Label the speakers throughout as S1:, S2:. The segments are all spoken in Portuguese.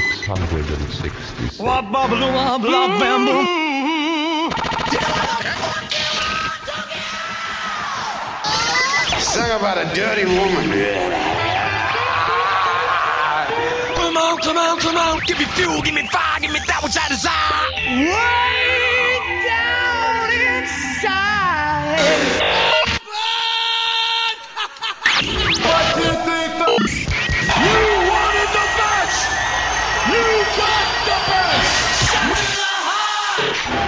S1: 666.
S2: Sing about a dirty woman.
S3: Come on, come on, come on. Give me fuel, give me fire, give me that which I desire. Way down inside.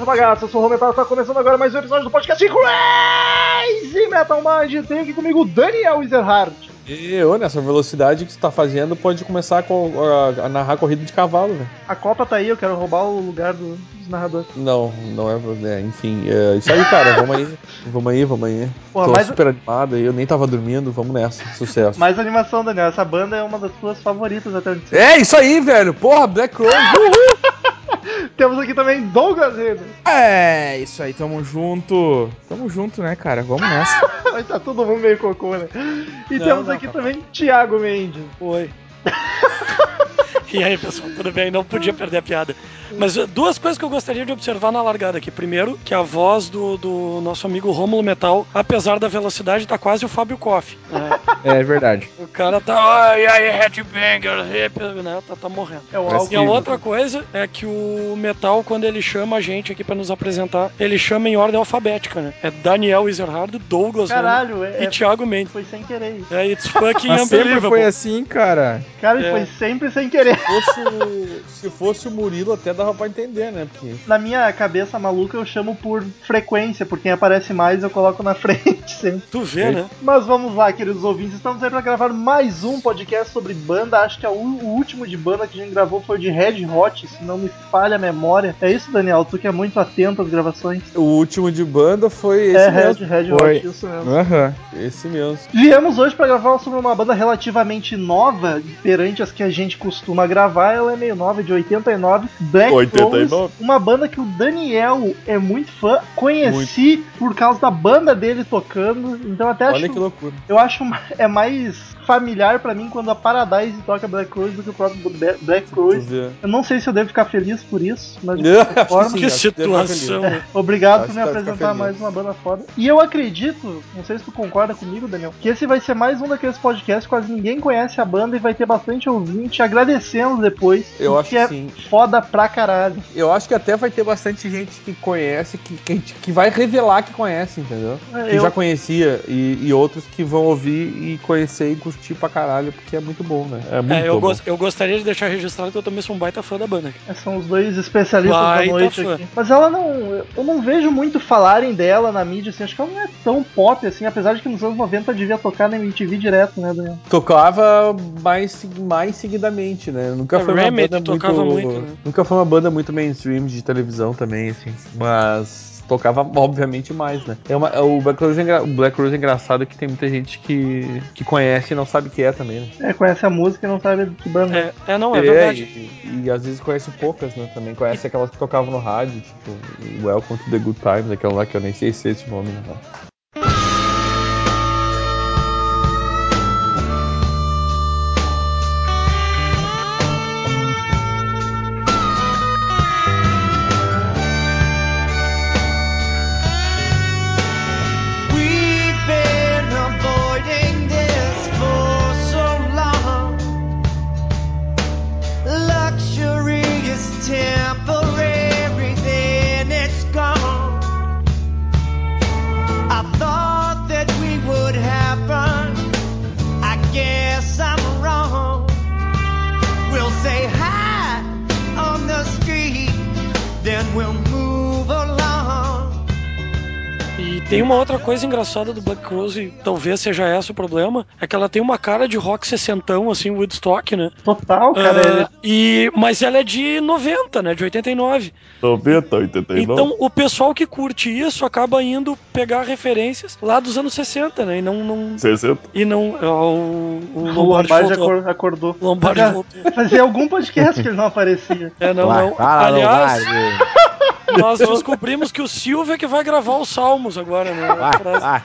S4: Essa bagaça. Eu sou o Rometal, tá começando agora mais um episódio do podcast Crazy Metal Mind. Tenho aqui comigo o Daniel Ezerhardt.
S5: E eu, nessa velocidade que você tá fazendo, pode começar com- a, a narrar corrida de cavalo, velho.
S4: A Copa tá aí, eu quero roubar o lugar do- dos narradores.
S5: Não, não é, é, Enfim, é isso aí, cara. Vamos aí. Vamos aí, vamos aí.
S4: Porra,
S5: Tô
S4: mas-
S5: super animado aí, eu nem tava dormindo, vamos nessa. Sucesso.
S4: Mais animação, Daniel. Essa banda é uma das tuas favoritas até onde.
S5: É isso aí, velho! Porra, Black Rose! Uhul!
S4: Temos aqui também Douglas Redo.
S6: É, isso aí, tamo junto. Tamo junto, né, cara? Vamos nessa.
S4: Mas tá todo mundo meio cocô, né? E
S7: Não,
S4: temos
S7: não,
S4: aqui
S7: tá.
S4: também Thiago Mendes.
S7: Oi. e aí, pessoal, tudo bem? Não podia perder a piada. Mas uh, duas coisas que eu gostaria de observar na largada aqui. Primeiro, que a voz do, do nosso amigo Rômulo Metal, apesar da velocidade, tá quase o Fábio Koff. né?
S6: É verdade.
S7: O cara tá. Ai, ai, headbanger, hip", né? Tá, tá morrendo.
S4: É o.
S7: E a outra coisa é que o Metal, quando ele chama a gente aqui pra nos apresentar, ele chama em ordem alfabética, né? É Daniel Ezerhard, Douglas
S4: Caralho, é,
S7: e
S4: é-
S7: Thiago Mendes.
S4: foi sem querer.
S7: É, it's fucking
S6: Mas sempre foi assim, cara.
S4: Cara,
S7: É.
S4: foi sempre sem querer.
S5: Se fosse, o- se fosse o Murilo, até dava pra entender, né? Porque.
S4: Na minha cabeça maluca eu chamo por frequência, por quem aparece mais eu coloco na frente sempre.
S7: Tu vê, né?
S4: Mas vamos lá, queridos ouvintes, estamos aí pra gravar mais um podcast sobre banda. Acho que a u- o último de banda que a gente gravou foi o de Red Hot, se não me falha a memória. É isso, Daniel? Tu que é muito atento às gravações.
S5: O último de banda foi esse
S4: é,
S5: mesmo.
S4: Red, Red
S6: Foi.
S4: Hot, isso mesmo.
S6: Aham.
S5: Esse mesmo.
S4: Viemos hoje pra gravar sobre uma banda relativamente nova, perante as que a gente costuma gravar. Ela é meio nova, de 89, Black
S5: 89.
S4: Rose. Uma banda que o Daniel é muito fã. Conheci por causa da banda dele tocando. Então até acho
S5: Olha que loucura.
S4: Eu acho é mais familiar pra mim quando a Paradise toca Black Rose do que o próprio Black Rose. Eu não sei se eu devo ficar feliz por isso, mas de
S5: É,
S4: qualquer
S5: acho que
S4: forma.
S7: Que
S5: acho
S7: situação. né?
S4: obrigado
S5: Acho
S4: por me apresentar mais uma banda foda. E eu acredito, não sei se tu concorda comigo, Daniel, que esse vai ser mais um daqueles podcasts que quase ninguém conhece a banda e vai ter bastante ouvinte agradecendo depois.
S5: Eu acho
S4: que
S5: que
S4: é
S5: sim.
S4: foda pra caralho.
S5: Eu acho que até vai ter bastante gente que conhece, que, que, que vai revelar que conhece, entendeu? Que
S4: Eu-
S5: já conhecia, e, e outros que vão ouvir e conhecer e curtir pra caralho, porque é muito bom, né? É muito
S7: É, eu,
S5: bom.
S7: eu gostaria de deixar registrado que eu também sou um baita fã da banda.
S4: São os dois especialistas
S7: Vai,
S4: da noite
S7: fã.
S4: aqui. Mas ela não. Eu não vejo muito falarem dela na mídia, assim. Acho que ela não é tão pop assim, apesar de que nos anos 90 devia tocar na MTV direto, né, Daniel?
S5: Tocava mais, mais seguidamente, né? Nunca
S7: É,
S5: foi uma
S7: Remedy
S5: banda
S7: tocava
S5: muito,
S7: muito, né?
S5: Nunca foi uma banda muito mainstream de televisão também, assim. Mas tocava, obviamente, mais, né? É uma, o, Black Rose é engra- o Black Rose é engraçado que tem muita gente que, que conhece e não sabe o que é também, né?
S4: É, conhece a música e não sabe que banda é.
S7: É, é não, é verdade.
S5: E, e às vezes conhece poucas, né? Também conhece aquelas que tocavam no rádio, tipo Welcome to the Good Times, aquela lá que eu nem sei se é esse nome, né?
S7: Tem uma outra coisa engraçada do Black Crowes, e talvez seja esse o problema, é que ela tem uma cara de rock sessentão, assim, Woodstock, né?
S4: Total, cara.
S7: Ah,
S4: ele-
S7: e, mas ela é de 90, né? De 89.
S5: 90, 89.
S7: Então o pessoal que curte isso acaba indo pegar referências lá dos anos 60, né? E não. não
S5: 60.
S7: e não. ó, o, o
S4: O
S7: Lombardi
S4: Lombardi
S7: voltou.
S4: acor- acordou.
S7: Lombardi
S4: Fazia-
S7: voltou.
S4: Fazia algum podcast que ele não aparecia.
S7: É, não,
S1: Vai,
S7: não.
S1: fala,
S7: Aliás,
S1: Lombardi.
S7: nós descobrimos que o Silvio é que vai gravar os salmos agora, né?
S1: Vai.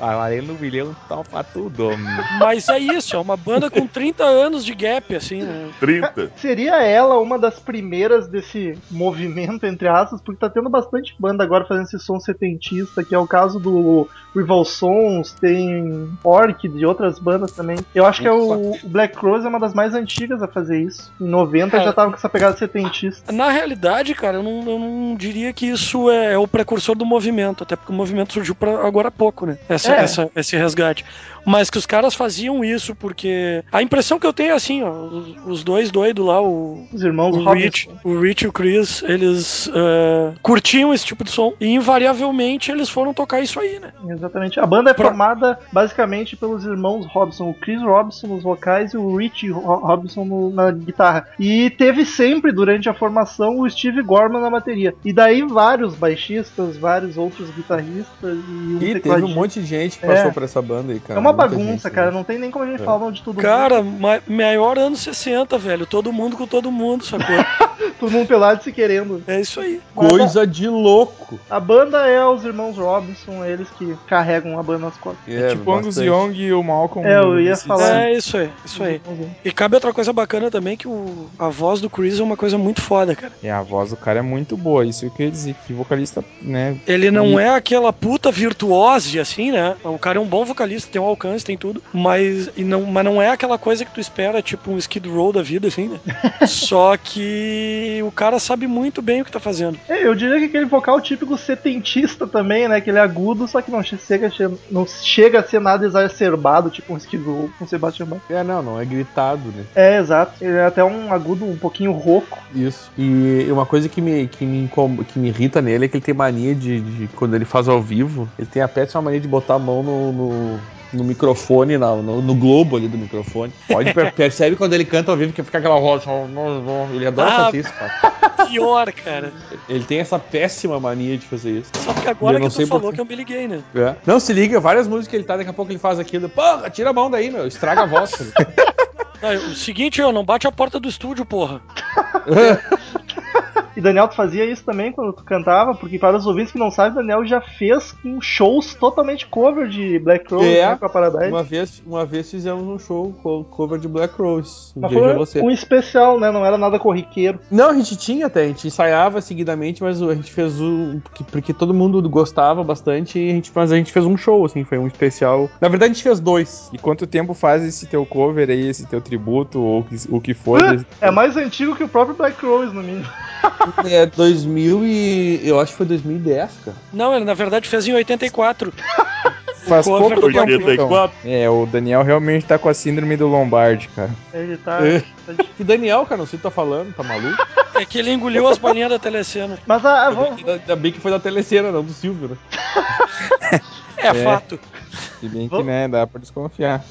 S1: Vai, no milhão topa tudo.
S7: Mas é isso, é uma banda com 30 anos de gap, assim, né?
S5: 30.
S4: Seria ela uma das primeiras desse movimento, entre aspas, porque tá tendo bastante banda agora fazendo esse som setentista, que é o caso do Rival Sons, tem Orc de outras bandas também. Eu acho que é o, o Black Crowes é uma das mais antigas a fazer isso. Em 90
S7: É.
S4: já tava com essa pegada setentista.
S7: Na realidade, cara, eu não, eu não diria que isso é, o precursor do movimento, até porque o movimento surgiu pra agora há pouco, né? Essa,
S4: É.
S7: essa- esse resgate. Mas que os caras faziam isso porque. A impressão que eu tenho é assim, ó. Os, dois doidos lá, o,
S4: Os irmãos
S7: o Rich,
S4: Robinson.
S7: o Rich e o Chris, eles eh, curtiam esse tipo de som e invariavelmente eles foram tocar isso aí, né?
S4: Exatamente. A banda é
S7: Pra-
S4: formada basicamente pelos irmãos Robson, o Chris Robson nos vocais e o Rich Ro- Robson no- na guitarra. E teve sempre durante a formação o Steve Gorman na bateria. E daí vários baixistas, vários outros guitarristas e um
S5: E teve um monte de gente que
S4: É.
S5: passou por essa banda aí, cara.
S4: É uma
S5: Muita
S4: bagunça,
S5: gente,
S4: cara.
S5: né?
S4: Não tem nem como a gente
S5: É.
S4: falar de tudo.
S7: Cara, ma- maior anos 60, velho. Todo mundo com todo mundo, sacou?
S4: Todo mundo pelado se querendo.
S7: é isso aí.
S5: Coisa de louco.
S4: A banda é os irmãos Robinson, eles que carregam a banda nas costas.
S5: É,
S6: tipo o Angus
S5: bastante.
S6: Young e o Malcolm.
S4: É, eu ia falar.
S7: É isso aí, isso aí. E cabe outra coisa bacana também, que o, a voz do Chris é uma coisa muito foda, cara.
S6: E a voz do cara é muito boa, isso eu ia dizer. Que vocalista, né?
S7: Ele não
S6: E-
S7: é aquela puta virtuose, assim, né? O cara é um bom vocalista, tem um alcance, tem tudo. Mas, e não, mas não é aquela coisa que tu espera, tipo um Skid Row da vida, assim, né? Só que o cara sabe muito bem o que tá fazendo.
S4: É, eu diria que aquele vocal típico setentista também, né? Que ele é agudo, só que não chega, não chega a ser nada exacerbado, tipo um Row com Sebastian Bach.
S5: É, não, não é gritado, né?
S4: É, exato. Ele é até um agudo um pouquinho rouco.
S5: Isso. E uma coisa que me, que me, que me irrita nele é que ele tem mania de, de- Quando ele faz ao vivo, ele tem a péssima mania de botar a mão no. no... no microfone, na- no, no globo ali do microfone. Pode per- percebe quando ele canta ao vivo que fica aquela voz. Ele adora
S7: Ah.
S5: fazer isso, cara.
S7: Pior, cara.
S5: Ele tem essa péssima mania de fazer isso.
S7: Só que agora que tu falou que eu me liguei, né?
S5: É. Não, se liga, várias músicas que ele tá, daqui a pouco ele faz aquilo. Porra, tira a mão daí, meu. Estraga a voz.
S7: Não, o seguinte, eu não bate a porta do estúdio, porra.
S4: E Daniel, tu fazia isso também quando tu cantava? Porque para os ouvintes que não sabem, Daniel já fez um shows totalmente cover de Black Crow
S5: É.
S4: né, com a Paradise.
S5: uma, vez, uma vez fizemos um show co- cover de Black Rose.
S4: Mas foi
S5: você.
S4: um especial, né? Não era nada corriqueiro.
S5: Não, a gente tinha até, a gente ensaiava seguidamente, mas a gente fez o. Porque, porque todo mundo gostava bastante, e a gente, mas a gente fez um show, assim, foi um especial. Na verdade, a gente fez dois.
S6: E quanto tempo faz esse teu cover aí, esse teu tributo, ou o que- for? desse-
S4: É mais antigo que o próprio Black Rose, no mínimo.
S5: É 2000 e. Eu acho que foi 2010, cara.
S7: Não, ele na verdade fez em 84.
S6: Faz pouco tempo,
S7: Black
S6: então. É, o Daniel realmente tá com a síndrome do Lombardi, cara.
S4: Ele tá.
S5: É.
S4: tá de-
S5: E Daniel, cara, não sei o que tá falando, tá maluco?
S7: É que ele engoliu as bolinhas da telecena.
S4: Mas a, a-
S5: Ainda
S4: vamos-
S5: bem que- Ainda bem que foi da telecena, não do Silvio, né?
S7: É,
S6: É.
S7: fato.
S6: Se bem que, né, dá pra desconfiar.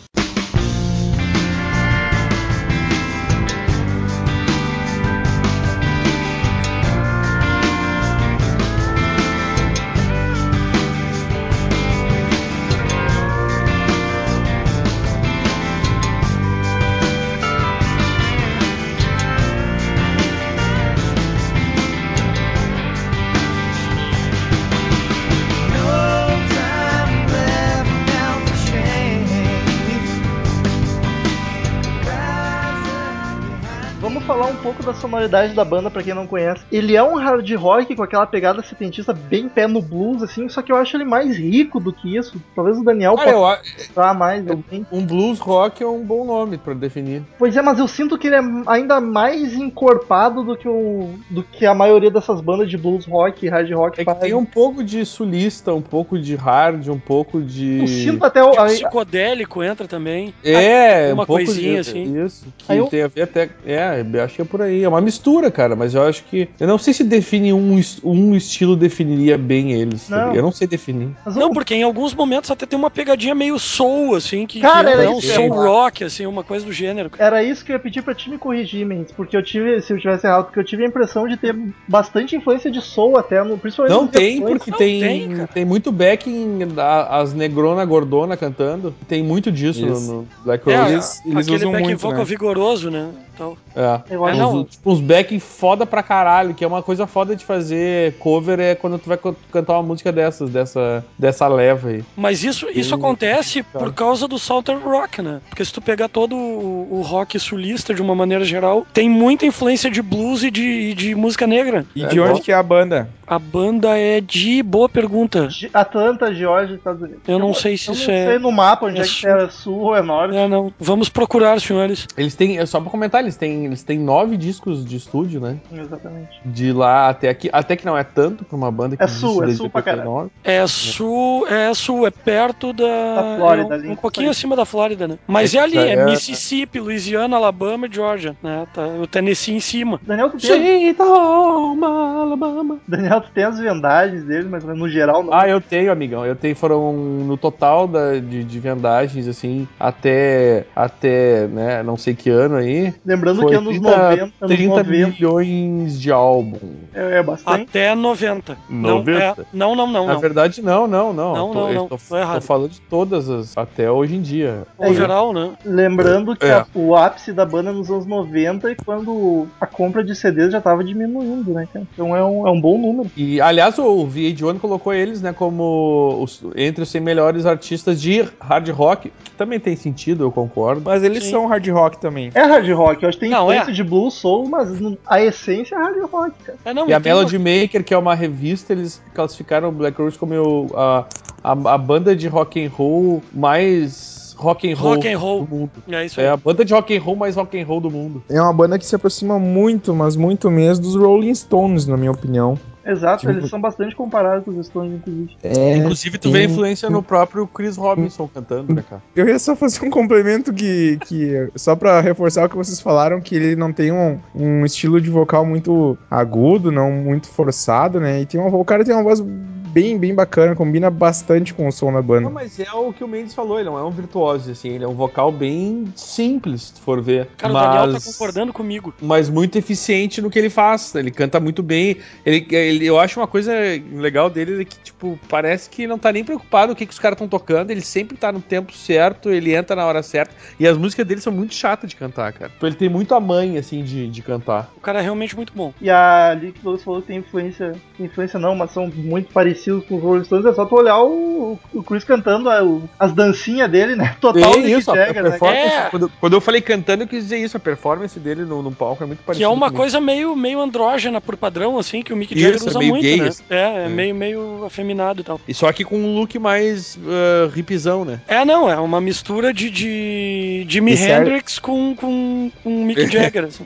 S4: Sonoridade da banda pra quem não conhece. Ele é um hard rock com aquela pegada setentista bem pé no blues, assim, só que eu acho ele mais rico do que isso. Talvez o Daniel
S5: eu,
S4: possa
S5: a-
S4: falar mais. eu bem.
S5: um blues rock é um bom nome pra definir.
S4: Pois é, mas eu sinto que ele é ainda mais encorpado do que, o, do que a maioria dessas bandas de blues rock e hard rock
S5: É que
S4: faz.
S5: tem um pouco de sulista, um pouco de hard, um pouco de.
S4: Eu sinto até o.
S7: O
S4: a-
S7: psicodélico entra também.
S5: É,
S7: Uma
S5: um pouco
S7: coisinha
S5: de,
S7: assim.
S5: Isso, que
S4: Aí eu-
S5: tem a ver até. É, acho que é por aí. É uma mistura, cara, mas eu acho que. Eu não sei se define um, um estilo definiria bem eles. sabe?
S4: Não.
S5: Eu não sei definir.
S7: Não, porque em alguns momentos até tem uma pegadinha meio soul, assim, que,
S4: Cara,
S7: que
S4: era
S7: é um soul rock, assim, uma coisa do gênero.
S4: Era isso que eu ia pedir pra ti me corrigir, Mendes, porque eu tive, se eu tivesse errado, porque eu tive a impressão de ter bastante influência de soul até, no, principalmente
S5: Não tem,
S4: refrões.
S5: porque
S7: Não
S5: tem,
S7: tem,
S5: tem, muito backing, da- as negrona gordona cantando. Tem muito disso no, no Black
S7: É,
S5: Rose.
S6: Eles- eles
S7: aquele
S6: usam
S7: back
S6: muito,
S7: vocal
S6: né?
S7: vigoroso, né? Então,
S5: É.
S4: Eu acho
S7: É, não.
S5: Tipo, uns backing foda pra caralho, que é uma coisa foda de fazer cover é quando tu vai cantar uma música dessas, dessa, dessa leva aí.
S7: Mas isso, isso acontece por causa do Southern Rock, né? Porque se tu pegar todo o, o rock sulista de uma maneira geral, tem muita influência de blues e de, e de música negra.
S6: E
S5: É,
S6: de onde que é a banda?
S7: A banda é de. Boa pergunta.
S4: Atlanta, Georgia, Estados Unidos.
S7: Eu não sei se
S4: eu
S7: isso
S4: não
S7: é-
S4: sei no mapa onde
S7: é
S4: é, que
S7: sul.
S4: é sul ou é norte.
S7: É, não. Vamos procurar, senhores.
S5: Eles têm, é só pra comentar, eles têm, eles têm nove discos de estúdio, né?
S4: Exatamente.
S5: De lá até aqui. Até que não é tanto pra uma banda que
S4: É sul, é sul pra
S5: 89.
S7: É sul, é sul, é perto da.
S4: Da Flórida
S7: é
S4: ali.
S7: um, um pouquinho acima da Flórida, né? Mas é,
S5: É,
S7: ali, é,
S5: é-
S7: Mississippi, Louisiana, Alabama e Georgia, né? Tá, o Tennessee em cima.
S4: Daniel, tu tem,
S5: Sweet home Alabama.
S4: Daniel, tu tem as vendagens dele, mas no geral não.
S5: Ah, eu tenho, amigão. Eu tenho, foram no total da, de, de vendagens, assim, até, até, né, não sei que ano aí.
S4: Lembrando
S5: Foi
S4: que anos
S5: 30,
S4: 90, anos
S5: 30
S4: 90
S5: milhões de álbum.
S4: é, é bastante.
S7: Até 90.
S5: 90?
S7: Não, é, não, não, não.
S5: Na
S7: não.
S5: verdade, não, não, não.
S7: Não,
S5: Eu tô,
S7: não, não.
S5: Tô,
S7: Tô errado.
S5: tô falando de todas as, até hoje em dia.
S7: Overall, né?
S4: Lembrando que
S5: É.
S4: a- o ápice da banda é nos anos 90 e quando a compra de CDs já tava diminuindo, né, cara? Então é um, é um bom número.
S5: E, aliás, o VH1 colocou eles, né, como os- entre os 100 melhores artistas de hard rock, que também tem sentido, eu concordo.
S6: Mas eles
S7: Sim.
S6: são hard rock também.
S4: É hard rock, eu acho que tem
S7: Não,
S4: influência
S7: é.
S4: de blues, soul, mas não- a essência é hard rock, cara.
S7: É, não,
S5: E a
S7: tem uma-
S5: Melody Maker, que é uma revista, eles classificaram o Black Rose como a, a, a banda de rock and roll mais rock and roll,
S7: Rock and roll.
S5: do mundo.
S7: É isso aí.
S5: É a banda de rock and roll mais rock and roll do mundo.
S6: É uma banda que se aproxima muito, mas muito mesmo dos Rolling Stones, na minha opinião.
S4: Exato,
S6: Tipo-
S4: eles são bastante comparados com os Stones, inclusive.
S6: É,
S5: Inclusive, tu
S6: tem-
S5: vê a influência no próprio Chris Robinson cantando, né, cara?
S6: Eu ia só fazer um complemento que, que só pra reforçar o que vocês falaram, que ele não tem um, um estilo de vocal muito agudo, não muito forçado, né? E tem uma, o cara tem uma voz bem, bem bacana, combina bastante com o som da
S5: Não,
S6: banda.
S5: mas é o que o Mendes falou, ele não é um virtuoso, assim, ele é um vocal bem simples, se tu for ver.
S7: Cara,
S5: mas...
S7: o Daniel tá concordando comigo.
S5: mas muito eficiente no que ele faz. Ele canta muito bem. Ele, ele- eu acho uma coisa legal dele é que, tipo, parece que não tá nem preocupado com o que, que os caras estão tocando. Ele sempre tá no tempo certo, ele entra na hora certa. E as músicas dele são muito chatas de cantar, cara. Tipo, Ele tem muito a mãe, assim, de, de cantar.
S7: O cara é realmente muito bom.
S4: E a você falou que tem influência. Influência não, mas são muito parecidos com os Rolling Stones. É só tu olhar o, o Chris cantando a- o- as dancinhas dele, né? Total
S5: É
S4: Mick
S5: isso, a, a
S4: Jagger, né?
S5: performance.
S7: É.
S5: Quando, quando eu falei cantando, eu quis dizer isso. A performance dele no, no palco é muito
S7: Que
S5: parecida.
S7: é uma coisa meio, meio andrógena por padrão, assim, que o Mick
S5: Isso,
S7: Jagger
S5: é
S7: usa
S5: meio
S7: muito,
S5: gay,
S7: né?
S5: assim.
S7: É, é,
S5: É.
S7: Meio, meio afeminado e tal.
S5: E só que com um look mais uh, hipzão, né?
S7: É, não, é uma mistura de, de Jimi
S6: Isso é-
S7: Hendrix com, com, com Mick Jagger, assim.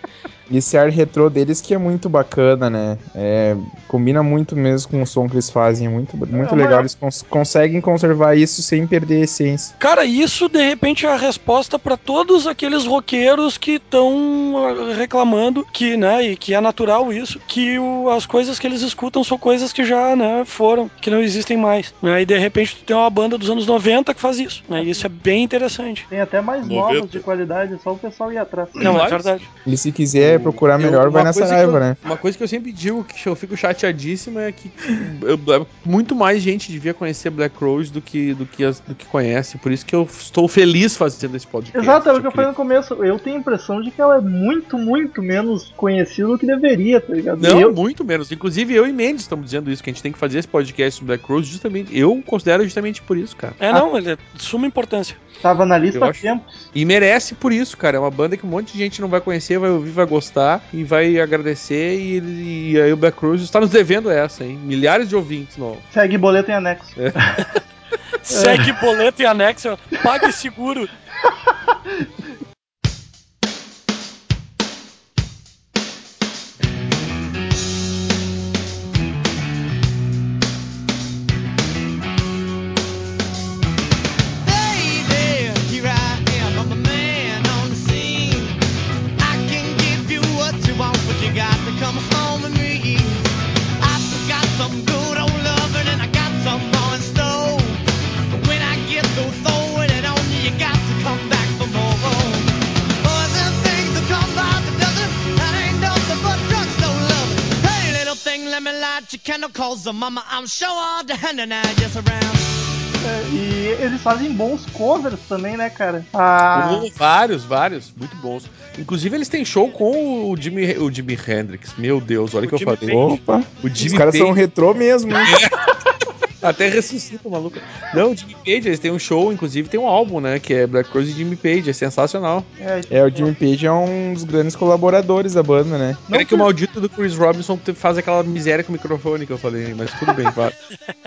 S6: E esse ar retrô deles que é muito bacana, né? É, combina muito mesmo com o som que eles fazem, é muito, muito
S4: É,
S6: legal.
S4: mas-
S6: Eles cons- conseguem conservar isso sem perder a essência.
S7: Cara, isso de repente é a resposta pra todos aqueles roqueiros que estão reclamando que, né, e que é natural isso, que o- as coisas que eles escutam são coisas que já, né, foram, que não existem mais. Né, e de repente tu tem uma banda dos anos 90 que faz isso. Né, e isso é bem interessante.
S4: Tem até mais
S5: 90.
S4: novos de qualidade, é só o pessoal ir atrás.
S7: Não, é verdade.
S6: E se quiser procurar
S5: Eu-
S6: melhor, vai
S5: uma
S6: na
S5: coisa
S6: Saraiva,
S5: eu-
S6: né?
S5: Uma coisa que eu sempre digo, que eu fico chateadíssimo, é que eu- muito mais gente devia conhecer Black Rose do que, do, que do que conhece. Por isso que eu estou feliz fazendo esse podcast.
S4: Exato, é o que eu falei no começo. Eu tenho a impressão de que ela é muito, muito menos conhecida do que deveria, tá ligado?
S5: Não,
S4: eu,
S5: muito menos. Inclusive, eu e Mendes estamos dizendo isso, que a gente tem que fazer esse podcast sobre Black Rose justamente. Eu considero justamente por isso, cara.
S7: É, não, ele é de suma importância.
S4: tava na lista
S5: Eu
S4: há tempos.
S5: E merece por isso, cara. É uma banda que um monte de gente não vai conhecer, vai ouvir, vai gostar e vai agradecer. E, ele- e aí o Black Rose está nos devendo essa, hein? Milhares de ouvintes novos.
S4: Segue boleto em anexo.
S7: Segue boleto e anexo, pague seguro.
S4: É, E eles fazem bons covers também, né, cara? Ah,
S5: Oh, vários, vários, muito bons. Inclusive, eles têm show com o Jimi, o Jimi Hendrix. Meu Deus, olha o que eu
S7: Jimi
S5: falei.
S6: Opa,
S5: O
S6: os
S5: Jimmy
S6: caras são retrô mesmo, hein?
S5: até ressuscita o maluco. Não, o Jimmy Page, eles têm um show, inclusive tem um álbum, né? Que é Black Rose e Jimmy Page, é sensacional.
S4: é,
S6: É, o Jimmy Page é um dos grandes colaboradores da banda, né?
S4: Não
S5: é que o maldito do Chris Robinson faz aquela miséria com o microfone que eu falei, mas tudo bem, vai.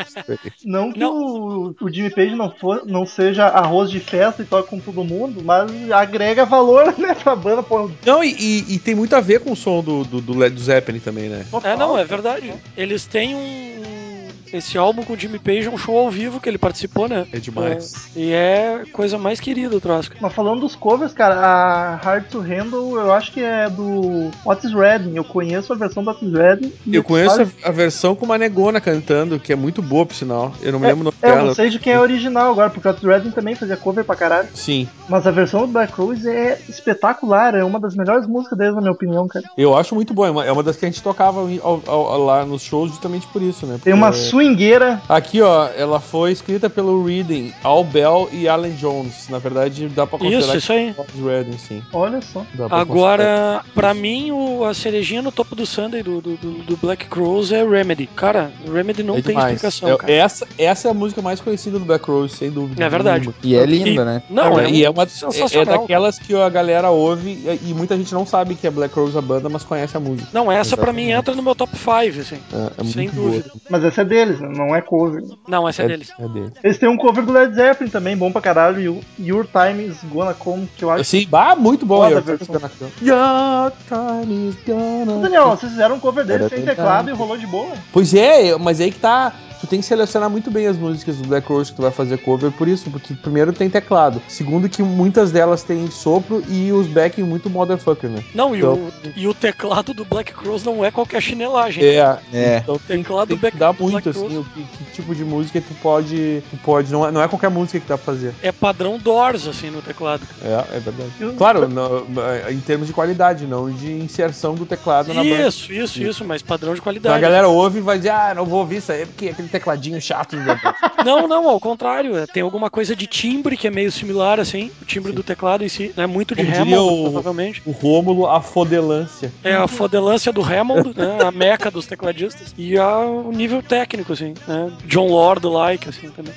S4: Não que
S7: Não.
S4: O, o Jimmy Page não, for, não seja arroz de festa e toque com todo mundo, mas agrega valor, né, pra banda. Pô,
S5: Não, e, e- e tem muito a ver com o som do, do, do Led Zeppelin também, né?
S7: É, não, é verdade. Eles têm um. Esse álbum com o Jimmy Page é um show ao vivo que ele participou, né?
S5: É demais.
S7: É, e é coisa mais querida troço.
S4: Mas falando dos covers, cara, a Hard to Handle eu acho que é do Otis Redding. Eu conheço a versão do Otis Redding.
S5: Eu conheço
S4: faz-
S5: a, versão com uma negona cantando, que é muito boa, por sinal. Eu não me lembro o nome
S4: É, eu
S5: dela.
S4: não sei de quem é original agora, porque o Otis Redding também fazia cover pra caralho.
S5: Sim,
S4: Mas a versão do Black Rose é espetacular, é uma das melhores músicas deles, na minha opinião, cara.
S5: eu acho muito boa. É uma, é das que a gente tocava em- ao- ao- lá nos shows justamente por isso, né?
S4: Tem uma
S5: Porque-
S4: swingueira.
S5: Aqui, ó, ela foi escrita pelo Reading, Al Bell e Alan Jones. Na verdade, dá pra considerar
S7: Isso, isso aí.
S5: que é o Reading, sim.
S4: Olha só.
S5: Dá pra considerar.
S7: Agora, pra mim, o, a cerejinha no topo do Sunday do, do, do- do Black Crows é Remedy. Cara, Remedy não
S5: É
S7: tem
S5: demais.
S7: explicação,
S5: É-
S7: cara.
S5: essa, essa é a música mais conhecida do Black Rose, sem dúvida.
S7: É verdade.
S5: nenhuma.
S6: E é linda, né?
S7: Não, é,
S5: e é uma é, daquelas que a galera ouve e, e muita gente não sabe que é Black Rose a banda, mas conhece a música.
S7: Não, essa pra mim entra no meu top 5, assim.
S5: É, é
S7: Sem
S5: muito
S7: dúvida.
S5: boa.
S4: Mas essa é deles, né? não é cover.
S7: Não, essa é,
S5: É,
S7: deles.
S5: é dele.
S4: Eles têm um cover do Led Zeppelin também, bom pra caralho. e o Your Time is Gonna Come, que eu acho.
S5: Sim, bah, muito bom.
S4: A versão.
S5: Your time is gonna
S4: Ô, Daniel, vocês fizeram um cover dele
S5: Era
S4: sem teclado e rolou de boa.
S5: Pois é, mas aí que tá. Tu tem que selecionar muito bem as músicas do Black Rose que tu vai fazer cover por isso, porque primeiro tem teclado, segundo que muitas delas têm sopro e os backing muito motherfucker, né?
S7: Não, e,
S5: Então-
S7: o, e o teclado do Black Crows não é qualquer chinelagem.
S5: É,
S6: É.
S5: então tem,
S7: Teclado
S5: tem que
S7: back-
S5: dar
S7: Black
S5: muito
S7: Rose.
S5: assim, o que, que tipo de música tu pode, tu pode, não é, não é qualquer música que dá pra fazer.
S7: É padrão Doors, assim, no teclado.
S5: É, é verdade. Claro, no- em termos de qualidade, não de inserção do teclado na banda.
S7: Isso, isso, isso, mas padrão de
S5: Então a
S7: qualidade.
S5: galera ouve e vai dizer, ah, não vou ouvir isso aí, porque é aquele tecladinho chato. do Black Rose."
S7: Não, não, ao contrário. é, Tem alguma coisa de timbre que é meio similar, assim. O timbre do teclado em si. É muito de
S5: Como
S7: Hammond,
S5: o-
S7: provavelmente.
S5: o Rômulo, a fodelância.
S7: É a fodelância do Hammond, né? A meca dos tecladistas. E a, o nível técnico, assim. Né? John Lord-like, assim, também.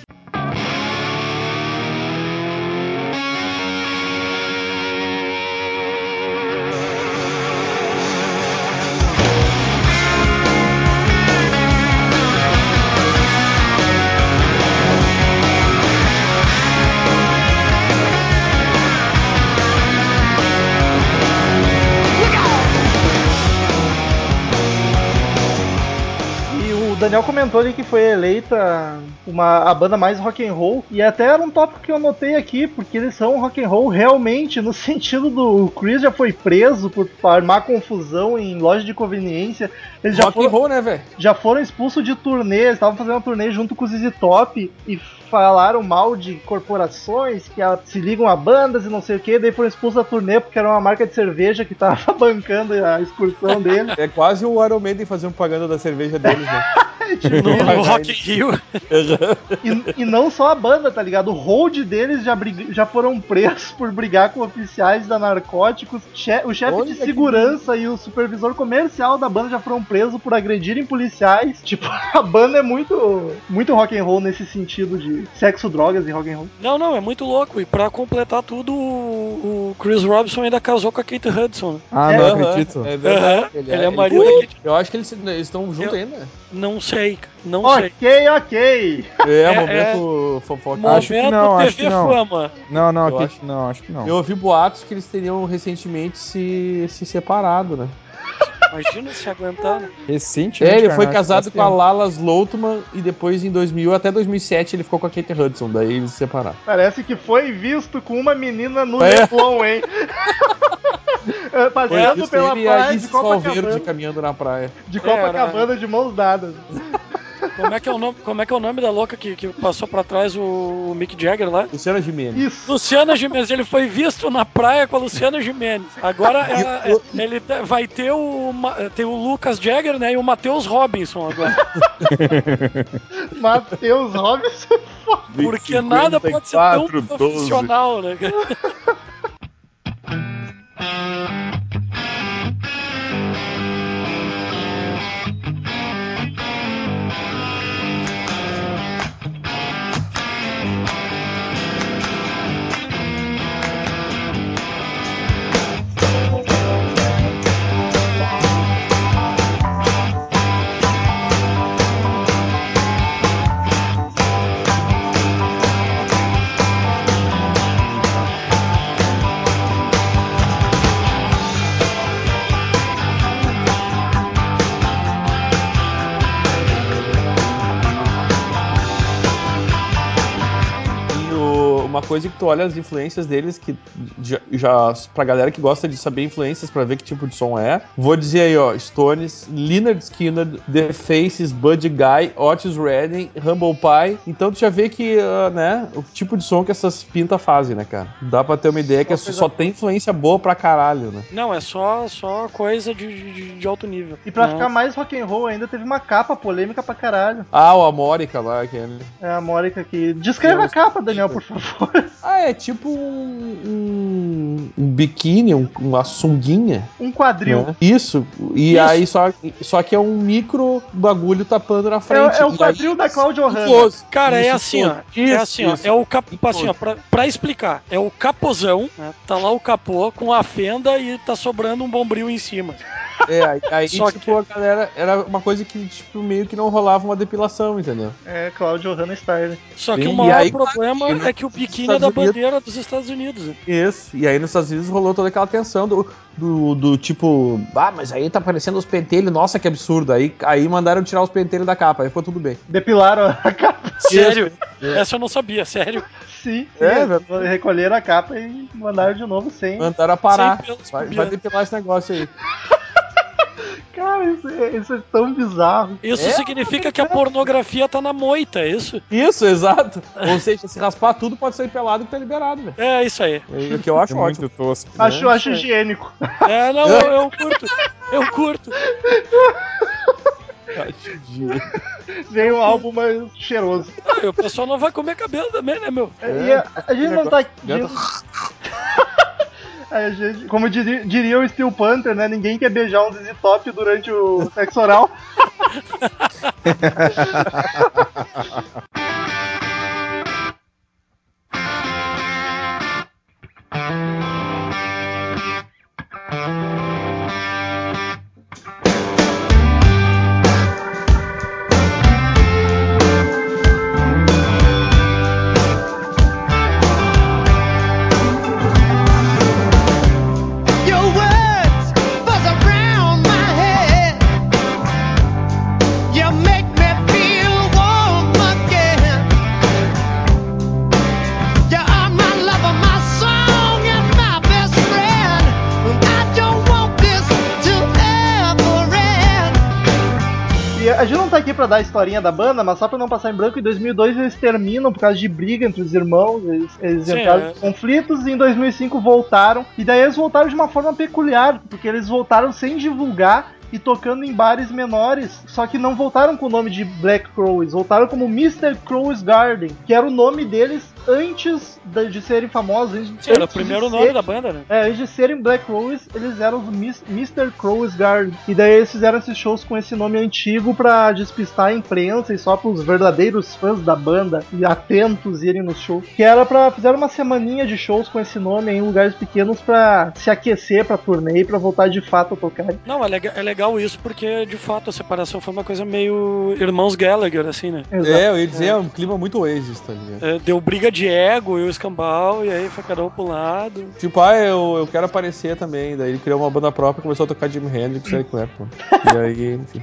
S4: Daniel comentou ali que foi eleita uma, a banda mais rock and roll. E até era um tópico que eu anotei aqui, porque eles são rock and roll realmente, no sentido do o Chris já foi preso por armar confusão em loja de conveniência. Eles já
S5: Rock and
S4: foram,
S5: roll, né, velho?
S4: já foram expulsos de turnê, eles estavam fazendo uma turnê junto com o ZZ Top e falaram mal de corporações que se ligam a bandas e não sei o que, daí foram expulsos da turnê porque era uma marca de cerveja que tava bancando a excursão dele.
S5: É quase o Iron Maiden fazendo propaganda da cerveja deles, né?
S7: No, no Rock in Rio.
S4: E, e não só a banda, tá ligado? O hold deles já, brig- já foram presos por brigar com oficiais da narcóticos. Che- o chefe de
S5: que
S4: segurança e o supervisor comercial da banda já foram presos por agredirem policiais. Tipo, a banda é muito, muito rock and roll nesse sentido de sexo, drogas e rock and roll.
S7: Não, não, é muito louco. E pra completar tudo, o, o Chris Robinson ainda casou com a Kate Hudson.
S6: Ah, não
S5: Aham,
S6: acredito.
S5: É verdade.
S7: Aham, ele é marido
S5: Ui,
S7: da Kate-
S5: Eu acho que eles eles estão juntos
S7: Eu-
S5: ainda.
S7: Não sei, cara, não sei.
S4: Ok, ok.
S5: É,
S7: É,
S5: momento fofoca.
S7: Momento
S6: Acho que não, acho
S7: TV
S6: que não.
S7: Fama.
S6: Não, não,
S5: Eu acho-
S6: não, acho que não.
S5: Eu ouvi boatos que eles teriam recentemente se, se separado, né?
S7: Imagina se aguentar. né?
S6: Recentemente.
S5: É, ele foi casado com a. Lala Sloutman e depois em 2000 até 2007 ele ficou com a Kate Hudson, daí eles se separaram.
S4: Parece que foi visto com uma menina no
S5: É.
S4: Leblon, hein? É,
S5: isso,
S4: pela praia de Copacabana,
S5: caminhando na praia.
S4: de Copacabana
S7: É,
S4: de mãos dadas.
S7: Como é que é o nome, como é, que é o nome da louca que, que passou pra trás o Mick Jagger lá?
S5: Luciana Gimenez.
S4: Isso.
S7: Luciana Gimenez, ele foi visto na praia com a Luciana Gimenez. Agora ela- ele te- vai ter o, tem o Lucas Jagger, né? E o Matheus Robinson agora.
S4: Matheus Robinson.
S7: Porque nada pode ser tão
S5: 54, 12.
S7: profissional, né?
S5: uma coisa que tu olha as influências deles, que já, já pra galera que gosta de saber influências pra ver que tipo de som é, vou dizer aí, ó, Stones, Leonard Skinner, The Faces, Buddy Guy, Otis Redding, Humble Pie. Então tu já vê que, ah, né, o tipo de som que essas pintas fazem, né, cara? Dá pra ter uma ideia que
S4: Só
S5: só, tem influência boa pra caralho, né?
S7: Não, é só, só coisa de, de, de alto nível.
S4: E pra
S7: Não.
S4: ficar mais rock and roll ainda, teve uma capa polêmica pra caralho.
S5: Ah, o Amórica lá, aquele.
S4: É a Mórica aqui. Descreva a capa, Daniel, por favor.
S5: Ah, é tipo um, um, biquíni, um- uma sunguinha.
S4: Um quadril.
S5: né? Isso. E
S7: Isso.
S5: aí só, só que é um micro bagulho tapando na
S4: É,
S5: frente.
S4: é o
S5: E
S4: quadril
S5: aí-
S4: da Cláudia Ohana.
S5: Close.
S7: Cara, é
S5: Isso,
S7: assim, ó.
S5: close.
S7: é
S5: Isso,
S7: assim, ó. É o cap... Assim, ó, pra, pra explicar, é o capozão, né? Tá lá o capô com a fenda e tá sobrando um bombril em cima.
S5: É, aí,
S7: Só
S5: tipo, a galera. Era uma coisa que, tipo, meio que não rolava uma depilação, entendeu?
S4: É, Cláudia Ohana Style.
S7: Só que
S5: Sim,
S7: o maior
S5: aí-
S7: problema é que o biquíni é da
S5: Unidos-
S7: bandeira dos Estados Unidos.
S5: Isso. E aí nos Estados Unidos rolou toda aquela tensão do, do, do tipo, ah, mas aí tá aparecendo os pentelhos, nossa, que absurdo. Aí, aí mandaram tirar os pentelhos da capa, aí ficou tudo bem.
S4: Depilaram a capa.
S7: Sério? Essa eu não sabia, sério.
S4: Sim.
S5: É,
S4: sim, recolheram a capa e mandaram de novo sem.
S5: Mandaram a parar.
S7: Sem pelos
S5: Vai, vai depilar esse negócio aí.
S4: Cara, isso é, isso é tão bizarro.
S7: Isso
S5: É,
S7: significa que a pornografia tá na moita, é isso?
S5: Isso, exato. Ou seja, se raspar tudo pode ser pelado que tá liberado, velho.
S7: É isso aí.
S5: É o que eu acho
S6: É
S5: ótimo.
S6: muito tosco.
S4: Acho, acho higiênico.
S7: É, não, eu, eu curto. Eu curto.
S4: Veio um álbum mais cheiroso.
S7: Ah, o pessoal não vai comer cabelo também, né, meu?
S4: E a, a gente não tá.
S5: Gato-
S4: A gente, como diria, diria o Steel Panther, né? Ninguém quer beijar um ZZ Top durante o sexo oral. dar a historinha da banda, mas só pra não passar em branco, em 2002 eles terminam por causa de briga entre os irmãos, eles, eles
S7: Sim,
S4: entraram
S7: é.
S4: em conflitos e em 2005 voltaram. E daí eles voltaram de uma forma peculiar, porque eles voltaram sem divulgar e tocando em bares menores, só que não voltaram com o nome de Black Crows, voltaram como Mr. Crow's Garden, que era o nome deles antes de, de serem famosos. antes-
S7: Sim, era o primeiro
S4: ser-
S7: nome da banda, né?
S4: é, antes de serem Black Rose, eles eram os Mis- Mr. Crow's Guard. E daí eles fizeram esses shows com esse nome antigo pra despistar a imprensa e só pros verdadeiros fãs da banda e atentos irem nos shows. Que era pra. Fizeram uma semaninha de shows com esse nome em lugares pequenos pra se aquecer pra turnê e pra voltar de fato a tocar.
S7: Não, é, lega- é legal isso porque, de fato, a separação foi uma coisa meio irmãos Gallagher, assim, né?
S4: Exato.
S5: É, eu ia dizer, é um clima muito Oasis, tá ligado?
S7: É, deu briga de ego e o escambau, e aí foi cada um pro lado.
S5: Tipo, ah, eu, eu quero aparecer também. Daí ele criou uma banda própria e começou a tocar Jimi Hendrix e Eric Clapton. E aí, enfim.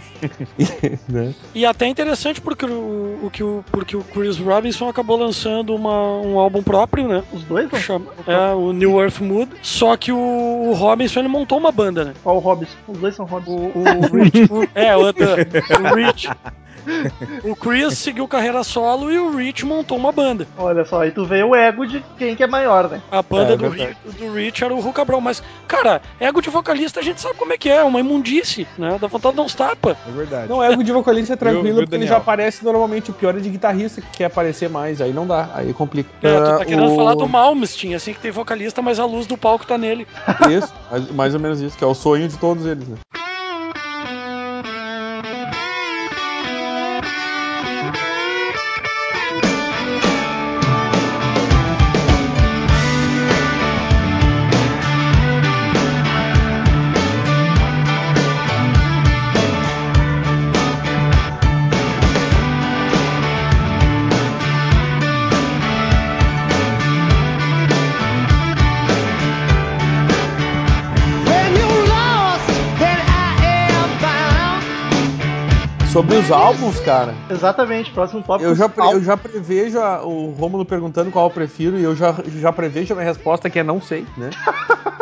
S5: né?
S7: E até interessante porque o, o que o, porque o Chris Robinson acabou lançando uma, um álbum próprio, né?
S4: Os dois, não?
S7: Chama, é, o New Earth Mood. Só que o, o Robinson ele montou uma banda, né?
S4: Qual o Hobbs? Os dois são Hobbs.
S7: O, o Rich. o- é, o, outro, o Rich. O Chris seguiu carreira solo e o Rich montou uma banda.
S4: Olha só, aí tu vê o ego de quem que é maior, né?
S7: A banda
S5: É,
S7: do,
S5: verdade.
S7: Ri- do Rich era o Hulk Cabral. Mas, cara, ego de vocalista a gente sabe como é que é, uma imundice, né? Dá vontade de dar uns tapa.
S6: É verdade.
S5: Não, ego de vocalista é tranquilo, porque ele já aparece normalmente. O pior é de guitarrista que quer aparecer mais. Aí não dá, aí complica.
S7: É, tu tá
S5: Ah,
S7: querendo
S5: o-
S7: falar do Malmsteen, assim, que tem vocalista, mas a luz do palco tá nele.
S5: Isso, mais, mais ou menos isso, que é o sonho de todos eles, né? Sobre os álbuns, cara,
S4: Exatamente, próximo tópico.
S5: eu já, pre- eu já prevejo a- o Rômulo perguntando qual eu prefiro e eu já, já prevejo a minha resposta que é não sei, né?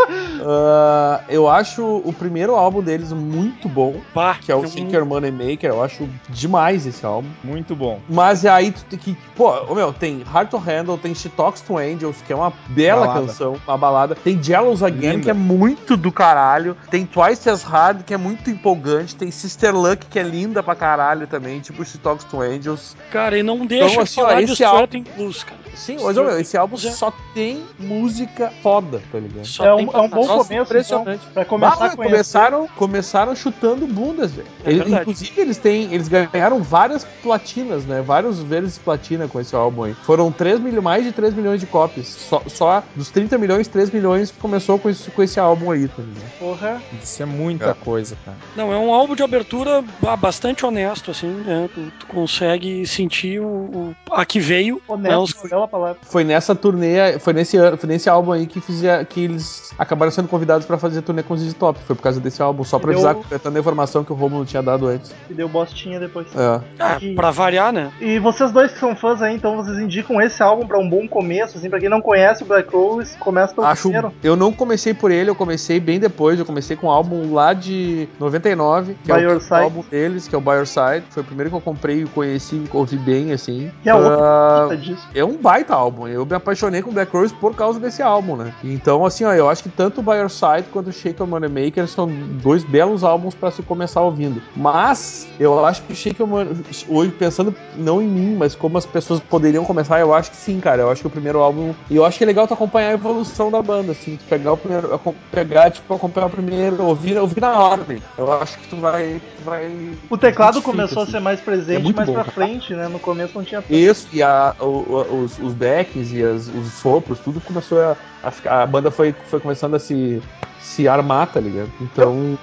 S5: Ah, eu acho o primeiro álbum deles muito bom,
S7: Bah,
S5: que é o Seeker Money Maker, eu acho demais esse álbum.
S6: Muito bom.
S5: Mas é aí tu tem que. Pô, meu, tem Hard to Handle, tem She Talks to Angels, que é uma bela
S6: Balada.
S5: canção, uma balada. Tem Jealous Again,
S6: Linda.
S5: que é muito do caralho. Tem Twice as Hard, que é muito empolgante. Tem Sister Luck, que é linda pra caralho também, tipo She Talks to Angels.
S7: Cara, e não deixa
S5: Então,
S7: de
S5: assim, ó,
S7: falar de
S5: esse álbum-
S7: Strutting Blues, cara.
S5: Sim, mas meu, esse álbum
S7: Já-
S5: só tem música foda, tá ligado?
S7: Só
S4: É um, é um bom
S5: Nossa,
S4: começo,
S5: impressionante.
S4: então, pra começar a conhecer.
S5: começaram, começaram chutando bundas, velho.
S7: É
S5: Eles- inclusive, eles têm. Eles ganharam várias platinas, né? Vários verdes platina com esse álbum aí. Foram 3 mil, mais de 3 milhões de cópias. Só, só dos 30 milhões, 3 milhões começou com esse, com esse álbum aí, tá ligado?
S4: Porra.
S6: Isso é muita coisa, cara.
S7: Não, é um álbum de abertura ba- bastante honesto, assim, né? Tu, tu consegue sentir o, o- a que veio. né, os-
S4: Honesto, bela palavra.
S5: Foi nessa turnê, foi nesse ano, foi nesse álbum aí que, fizia, que eles acabaram sendo convidados pra fazer turnê com os ZZ Top. Foi por causa desse álbum, só pra
S4: Deu-
S5: avisar, completando a informação que o Romulo tinha dado antes.
S4: E deu bostinha depois.
S5: É.
S7: Ah,
S4: E-
S7: pra variar, né?
S4: E vocês dois que são fãs aí, então vocês indicam esse álbum pra um bom começo, assim, pra quem não conhece o Black Rose, começa pelo
S5: Acho,
S4: primeiro.
S5: eu não comecei por ele, eu comecei bem depois. Eu comecei com o álbum lá de 99, que
S4: By
S5: é o
S4: Side.
S5: álbum deles, que é o By Your Side. Foi o primeiro que eu comprei e conheci, ouvi bem, assim.
S4: É disso.
S5: é um baita álbum. Eu me apaixonei com Black Rose por causa desse álbum, né? Então, assim, ó, eu acho que tanto By Your Side quanto Shake Your Money Maker são dois belos álbuns pra se começar ouvindo. Mas, eu acho que o Shake Your Money... Hoje, pensando não em mim, mas como as pessoas poderiam começar, eu acho que sim, cara. Eu acho que o primeiro álbum... E eu acho que é legal tu acompanhar a evolução da banda, assim. Tu pegar o primeiro... Pegar, tipo, acompanhar o primeiro, ouvir, ouvir na ordem. Eu acho que tu vai... tu vai
S4: O teclado
S5: identifica,
S4: começou a
S5: assim.
S4: ser mais presente
S5: É
S4: mais
S5: bom,
S4: pra
S5: cara.
S4: frente, né? No começo não tinha.
S5: Isso, e a, o- os, os backs e as- os sopros, tudo começou a, a. A banda foi, foi começando a se, se armar, tá ligado? Então,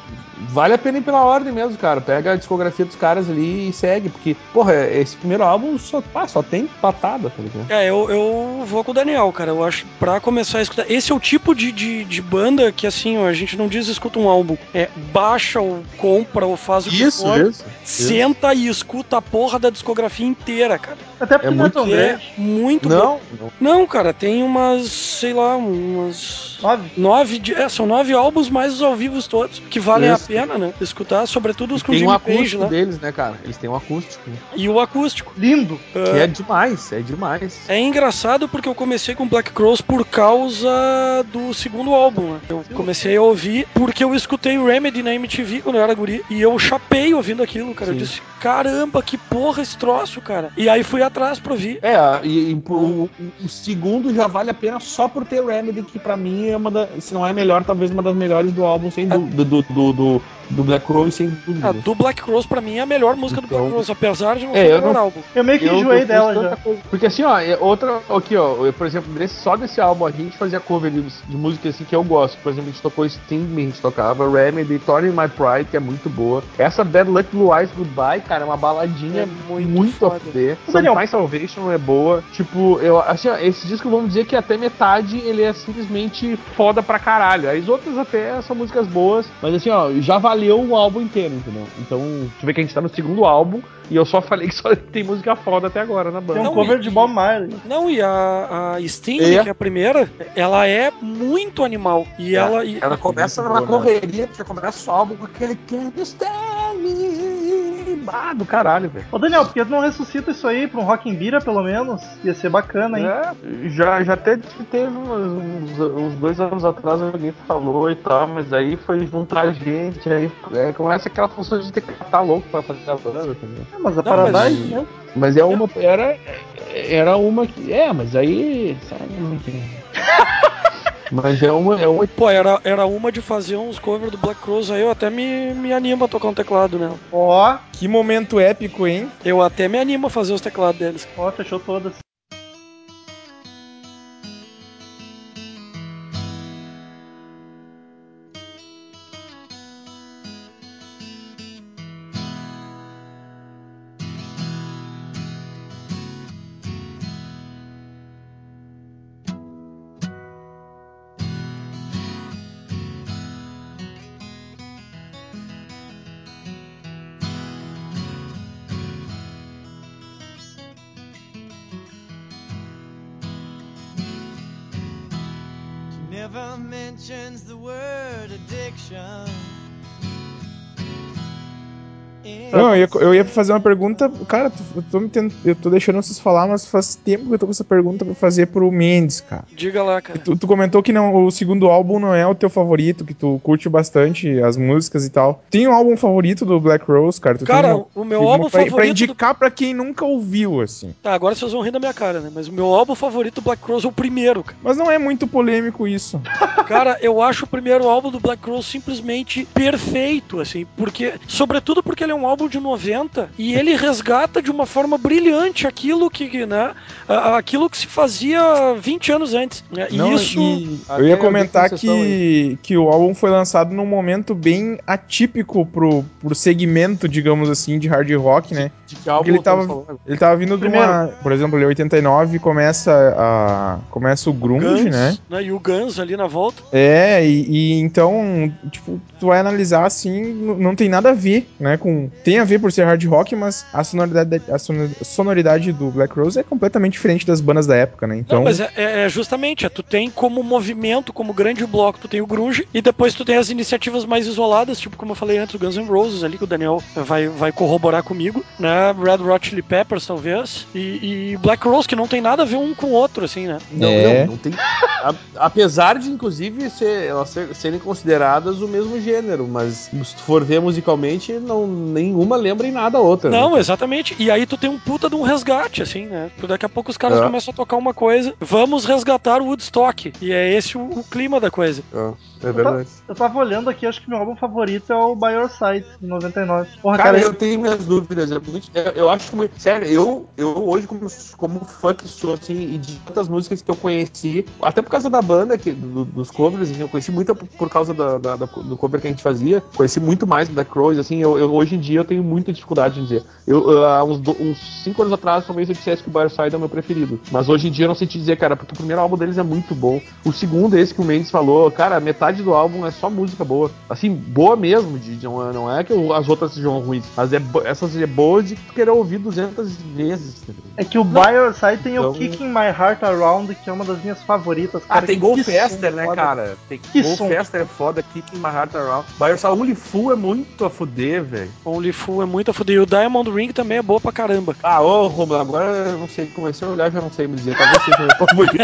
S5: vale a pena ir pela ordem mesmo, cara. Pega a discografia dos caras ali e segue, porque, porra, esse primeiro álbum só, ah, só tem patada, tá ligado?
S7: É, eu, eu vou com o Daniel, cara. Eu acho que pra começar a escutar. Esse é o tipo de, de, de banda que, assim, ó, a gente não diz escuta um álbum. É baixa ou compra ou faz o que
S5: Isso,
S7: for.
S5: isso.
S7: Senta e escuta a porra da discografia inteira, cara.
S4: Até porque
S5: É
S4: não é
S5: muito
S7: é muito bom.
S5: Não, não.
S7: Não, cara, tem umas, sei lá, umas.
S4: Nove.
S7: Nove, de- é, são nove álbuns mais os ao vivo todos, que valem
S5: Isso.
S7: a pena, né? Escutar, sobretudo os com o
S5: Tem um
S7: Jimmy Page,
S5: acústico
S7: né?
S5: deles, né, cara? Eles têm um acústico.
S7: E o acústico.
S4: Lindo.
S5: Que é demais, é demais.
S7: É engraçado porque eu comecei com Black Cross por causa do segundo álbum, né? Eu comecei a ouvir porque eu escutei o Remedy na MTV quando eu era guri e eu chapei ouvindo aquilo, cara. Eu
S5: Sim.
S7: disse, caramba, que porra esse troço, cara. E aí fui atrás pra ouvir.
S5: É, e, e o, o segundo já vale a pena só por ter Remedy, que pra mim é uma da, se não é a melhor, talvez uma das melhores do álbum, sem dúvida, do, do, do, do Black Rose, sem dúvida.
S7: A do Black Cross pra mim é a melhor música do
S5: Então-
S7: Black Cross, apesar de não
S5: É,
S7: ser o melhor
S5: não-
S7: álbum.
S4: Eu meio que
S5: Eu-
S4: enjoei dela já.
S5: coisa. Porque assim, ó, é outra. Aqui, ó, eu, por exemplo, desse, só desse álbum a gente fazia cover de, de música assim que eu gosto. Por exemplo, a gente tocou Sting, a gente tocava Remedy, Tony My Pride, que é muito boa. Essa Bad Luck Blue Eyes Goodbye, cara, é uma baladinha
S7: É muito
S5: muito, a fuder. Sometimes Salvation é boa. Tipo, eu assim, ó, esse disco vamos dizer que até metade ele é simplesmente foda pra caralho. As outras até são músicas boas, mas assim, ó, já valeu o álbum inteiro, entendeu? Então, tu vê que a gente tá no segundo álbum e eu só falei que só tem música foda até agora na banda.
S4: Tem um
S7: Não,
S4: cover
S7: e-
S4: de Bob Marley.
S7: Não, e a, a Sting,
S5: É.
S7: que é a primeira, ela é muito animal. E ela. e-
S5: Ela começa numa
S6: né?
S5: correria, já começa o álbum com aquele Can you stand me? Ah, do caralho, velho.
S4: Ô Daniel, por que tu não ressuscita isso aí pra um Rock in Bira, pelo menos? Ia ser bacana, hein?
S5: É, já, já até teve uns, uns dois anos atrás alguém falou e tal, mas aí foi juntar gente, aí é, começa aquela função de ter que estar louco pra fazer a banda também.
S4: Ah, mas a
S7: Não,
S4: Paradise,
S7: mas-
S4: né?
S5: Mas é uma. Era, era uma que. É, mas aí. Sabe que é? Mas é uma. É uma
S7: Pô, era, era uma de fazer uns covers do Black Crowes aí, eu até me, me animo a tocar um teclado nela.
S4: Ó,
S6: Que momento épico, hein?
S7: Eu até me animo a fazer os teclados deles.
S4: ó, fechou todas.
S6: Não, eu ia, eu ia fazer uma pergunta. Cara, eu tô, me tent- eu tô deixando vocês falar, mas faz tempo que eu tô com essa pergunta pra fazer pro Mendes, cara.
S7: Diga lá, cara.
S6: Tu, tu comentou que não, o segundo álbum não é o teu favorito, que tu curte bastante as músicas e tal. Tem um álbum favorito do Black Rose, cara? Tu
S7: Cara,
S6: uma-
S7: o meu álbum
S6: pra,
S7: favorito.
S6: Pra
S7: do-
S6: indicar pra quem nunca ouviu, assim.
S7: Tá, agora vocês vão rir da minha cara, né? Mas o meu álbum favorito do Black Crowes é o primeiro, cara.
S6: Mas não é muito polêmico isso.
S7: Cara, eu acho o primeiro álbum do Black Crowes simplesmente perfeito, assim, porque, sobretudo porque ele é um álbum de 90 e ele resgata de uma forma brilhante aquilo que, né, aquilo que se fazia 20 anos antes. né? E
S6: Não,
S7: isso
S6: e eu ia comentar que, que o álbum foi lançado num momento bem atípico pro, pro segmento, digamos assim, de hard rock, né?
S5: De que álbum
S6: ele tava-? Ele tava vindo
S4: Primeiro.
S6: de uma. Por exemplo, em 89 começa a. Começa o grunge,
S7: Guns,
S6: né?
S7: E o Guns ali na volta.
S6: É, e, e então, tipo, tu vai analisar assim, não tem nada a ver, né? Com. Tem a ver por ser hard rock, mas a sonoridade, a sono- sonoridade do Black Rose é completamente diferente das bandas da época, né? Então.
S7: Não, mas é, é- é justamente, é, tu tem como movimento, como grande bloco, tu tem o grunge, e depois tu tem as iniciativas mais isoladas, tipo como eu falei antes, o Guns N' Roses ali, que o Daniel vai, vai corroborar comigo, né, Red Hot Chili Peppers, talvez, e, e Black Rose, que não tem nada a ver um com o outro, assim, né.
S5: Não,
S6: É.
S5: não, não tem. a- apesar de, inclusive, ser, elas ser- serem consideradas o mesmo gênero, mas se tu for ver musicalmente, não, nenhuma lembra em nada a outra.
S7: Não,
S5: né?
S7: exatamente. E aí tu tem um puta de um resgate, assim, né? Daqui a pouco os caras
S5: É.
S7: começam a tocar uma coisa, vamos resgatar o Woodstock. E é esse o, o clima da coisa.
S5: É verdade.
S4: Eu tava olhando aqui, acho que meu álbum favorito é o By Your Side, de 99. Porra,
S5: Cara,
S4: cara,
S5: eu tenho minhas dúvidas. É muito, eu, eu acho muito. Sério, eu, eu hoje, como, como fã que sou, assim, e de tantas músicas que eu conheci, até por causa da banda, que, do- dos covers, assim, eu conheci muito por, causa da, da- da- do cover que a gente fazia. Conheci muito mais da Crows, assim, eu, eu- hoje em dia eu tenho muita dificuldade em dizer. Eu, há uns, do- uns cinco anos atrás, talvez eu dissesse que o Bioside é o meu preferido. Mas hoje em dia eu não sei te dizer, cara, porque o primeiro álbum deles é muito bom. O segundo, esse que o Mendes falou, cara, metade do álbum é só música boa. Assim, boa mesmo, de, de- não, é, não é que as outras sejam ruins, mas é, essas é boas de tu querer ouvir 200 vezes.
S4: é que o By Your Side tem
S5: Então-
S4: o Kicking My Heart Around, que é uma das minhas favoritas.
S5: Ah,
S4: cara.
S5: tem
S4: Que
S5: Go
S4: som
S5: Faster, né,
S4: foda.
S5: cara? Tem
S4: Que
S5: Go
S4: som.
S5: Faster é foda, Kicking My Heart Around. Mas o Only Full é muito a fuder, velho.
S7: Only Fool é muito a fuder. E o Diamond Ring também é boa pra caramba.
S5: Ah, ô, Romulo, agora eu não sei, comecei a olhar já não sei me dizer, talvez seja meu favorito.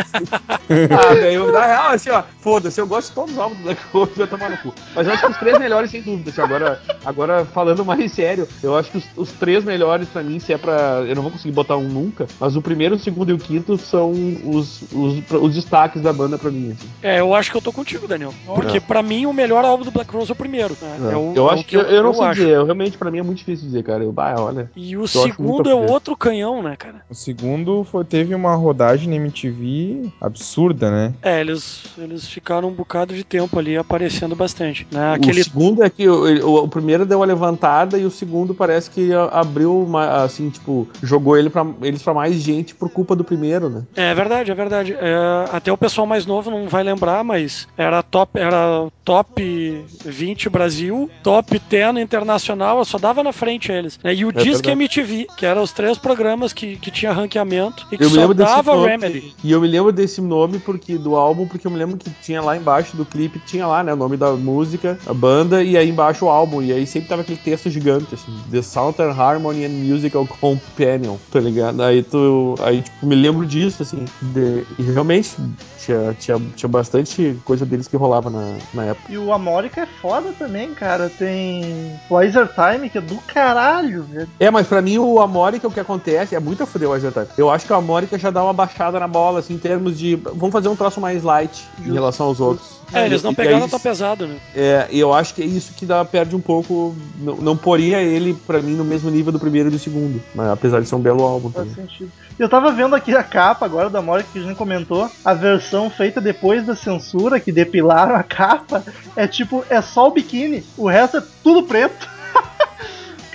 S5: ah, velho, na real, assim, ó, foda-se, eu gosto de todos os álbuns da Cold, vai tomar no cu. Mas eu acho que os três melhores, sem dúvida, assim, agora, agora falando mais sério, eu acho que os, os três melhores pra mim, se é pra. Eu não vou conseguir botar um nunca, mas o primeiro, o segundo e o quinto são os, os, os destaques da banda pra mim, assim.
S7: É, eu acho que eu tô contigo, Daniel. Porque pra mim o melhor álbum do Black Rose é o primeiro. né? É o-
S5: eu
S7: é o
S5: acho que eu, eu não sei
S7: acho.
S5: dizer, eu, realmente pra mim é muito difícil dizer, cara. Eu, bah, olha.
S7: E o segundo
S5: a
S7: é outro canhão, né, cara?
S6: O segundo foi, teve uma rodagem na MTV absurda, né?
S7: É, eles, eles ficaram um bocado de tempo ali aparecendo bastante. Né?
S5: O
S7: Aquele
S5: segundo é que o, o- o primeiro deu uma levantada e o segundo parece que abriu, uma, assim, tipo, jogou ele pra, eles pra mais gente por culpa do primeiro, né?
S7: É verdade, é verdade. É, até o pessoal mais novo não vai lembrar, mas era top, era top 20 Brasil, top 10 internacional, só dava na frente eles. né? E o Disque
S5: verdade.
S7: MTV, que eram os três programas que, que tinha ranqueamento e que
S5: Eu
S7: só dava Remedy.
S5: E eu me lembro desse nome porque do álbum, porque eu me lembro que tinha lá embaixo do clipe que tinha lá, né, o nome da música, a banda, e aí embaixo o álbum, e aí sempre tava aquele texto gigante, assim, The Southern Harmony and Musical Companion, tá ligado? Aí tu, aí tipo, me lembro disso, assim, de- e realmente tinha, tinha, tinha bastante coisa deles que rolava na, na época.
S4: E o Amorica é foda também, cara. Tem Wiser Time, que é do caralho, velho.
S5: É, mas pra mim o Amorica, o que acontece, é muito a fuder o Wiser Time. Eu acho que o Amorica já dá uma baixada na bola, assim, em termos de, vamos fazer um troço mais light em relação aos outros.
S7: É, eles não pegaram
S5: aí-
S7: tão pesado, né?
S5: É, e eu acho que é isso que dá, perde um pouco. Não, não poria ele, pra mim, no mesmo nível do primeiro e do segundo. Mas, apesar de ser um belo álbum
S4: Faz
S5: também.
S4: sentido. Eu tava vendo aqui a capa agora da Amorica que a gente comentou. A versão feita depois da censura, que depilaram a capa, é tipo, é só o biquíni. O resto é tudo preto.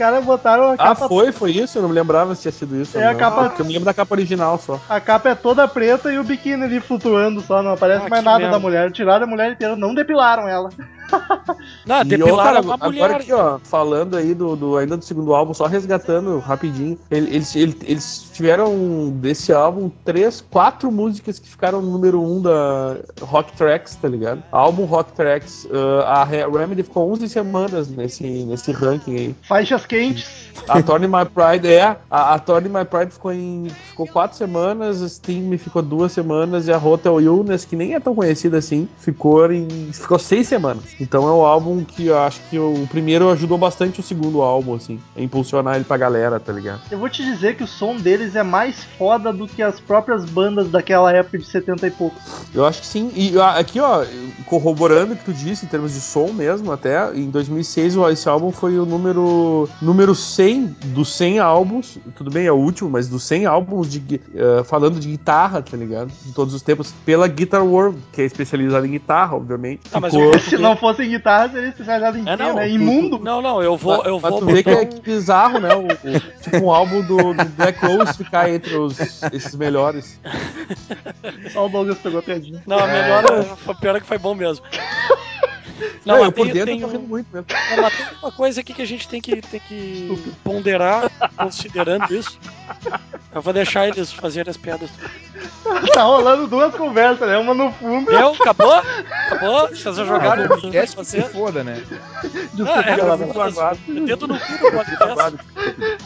S4: Os caras botaram a
S5: Ah,
S4: capa.
S5: foi? Foi isso? Eu não me lembrava se tinha sido isso.
S4: É a capa-
S5: Porque Eu me lembro da capa original só.
S4: A capa é toda preta e o biquíni ali flutuando só, não aparece
S7: Ah,
S4: mais nada
S7: merda.
S4: da mulher. Tiraram a mulher inteira, não depilaram ela.
S7: Não,
S5: E cara,
S7: uma
S5: agora
S7: mulher.
S5: aqui, ó, falando aí do, do- ainda do segundo álbum, só resgatando rapidinho, ele- eles, ele- eles tiveram desse álbum três, quatro músicas que ficaram no número um da Rock Tracks, tá ligado? Álbum Rock Tracks. ah, a Re- Remedy ficou 11 semanas nesse, nesse ranking aí.
S4: Faixas quentes.
S5: A Torn My Pride é. A, a Torn My Pride ficou em. ficou quatro semanas, a Steam ficou duas semanas e a Hotel Illness, que nem é tão conhecida assim, ficou em. ficou seis semanas. Então é um álbum que eu acho que o primeiro ajudou bastante o segundo álbum, assim, a impulsionar ele pra galera, tá ligado?
S4: Eu vou te dizer que o som deles é mais foda do que as próprias bandas daquela época de 70 e poucos.
S5: Eu acho que sim. E ah, aqui, ó, corroborando o que tu disse, em termos de som mesmo, até, em 2006 o- esse álbum foi o número, número 100 dos 100 álbuns, tudo bem, é o último, mas dos 100 álbuns de, eh, falando de guitarra, tá ligado? De todos os tempos, pela Guitar World, que é especializada em guitarra, obviamente.
S7: Ah, mas
S5: Ficou-
S4: Se não fosse em guitarra, seria especializado em
S7: É,
S4: quê,
S7: não,
S4: né? Imundo.
S7: Não, não, eu vou, eu vou
S5: tu vê que é que bizarro, né? O, o- tipo um álbum do, do Black Rose ficar entre os, esses melhores.
S4: Só o Douglas pegou a piadinha.
S7: Não, a melhor foi pior é que foi bom mesmo.
S5: Não,
S7: Não,
S5: eu por dentro
S7: tem,
S5: eu tô rindo muito mesmo.
S7: não, mas tem uma coisa aqui que a gente tem que, tem que ponderar, considerando isso. Eu vou deixar eles fazerem as piadas.
S4: Tá rolando duas conversas, né? Uma no fundo.
S7: Deu? Acabou? Acabou? Vocês já jogaram o
S6: podcast que se foda, né?
S4: Desculpa,
S7: Ah, é, mas-
S4: vai lá.
S7: Dedo no cu do podcast.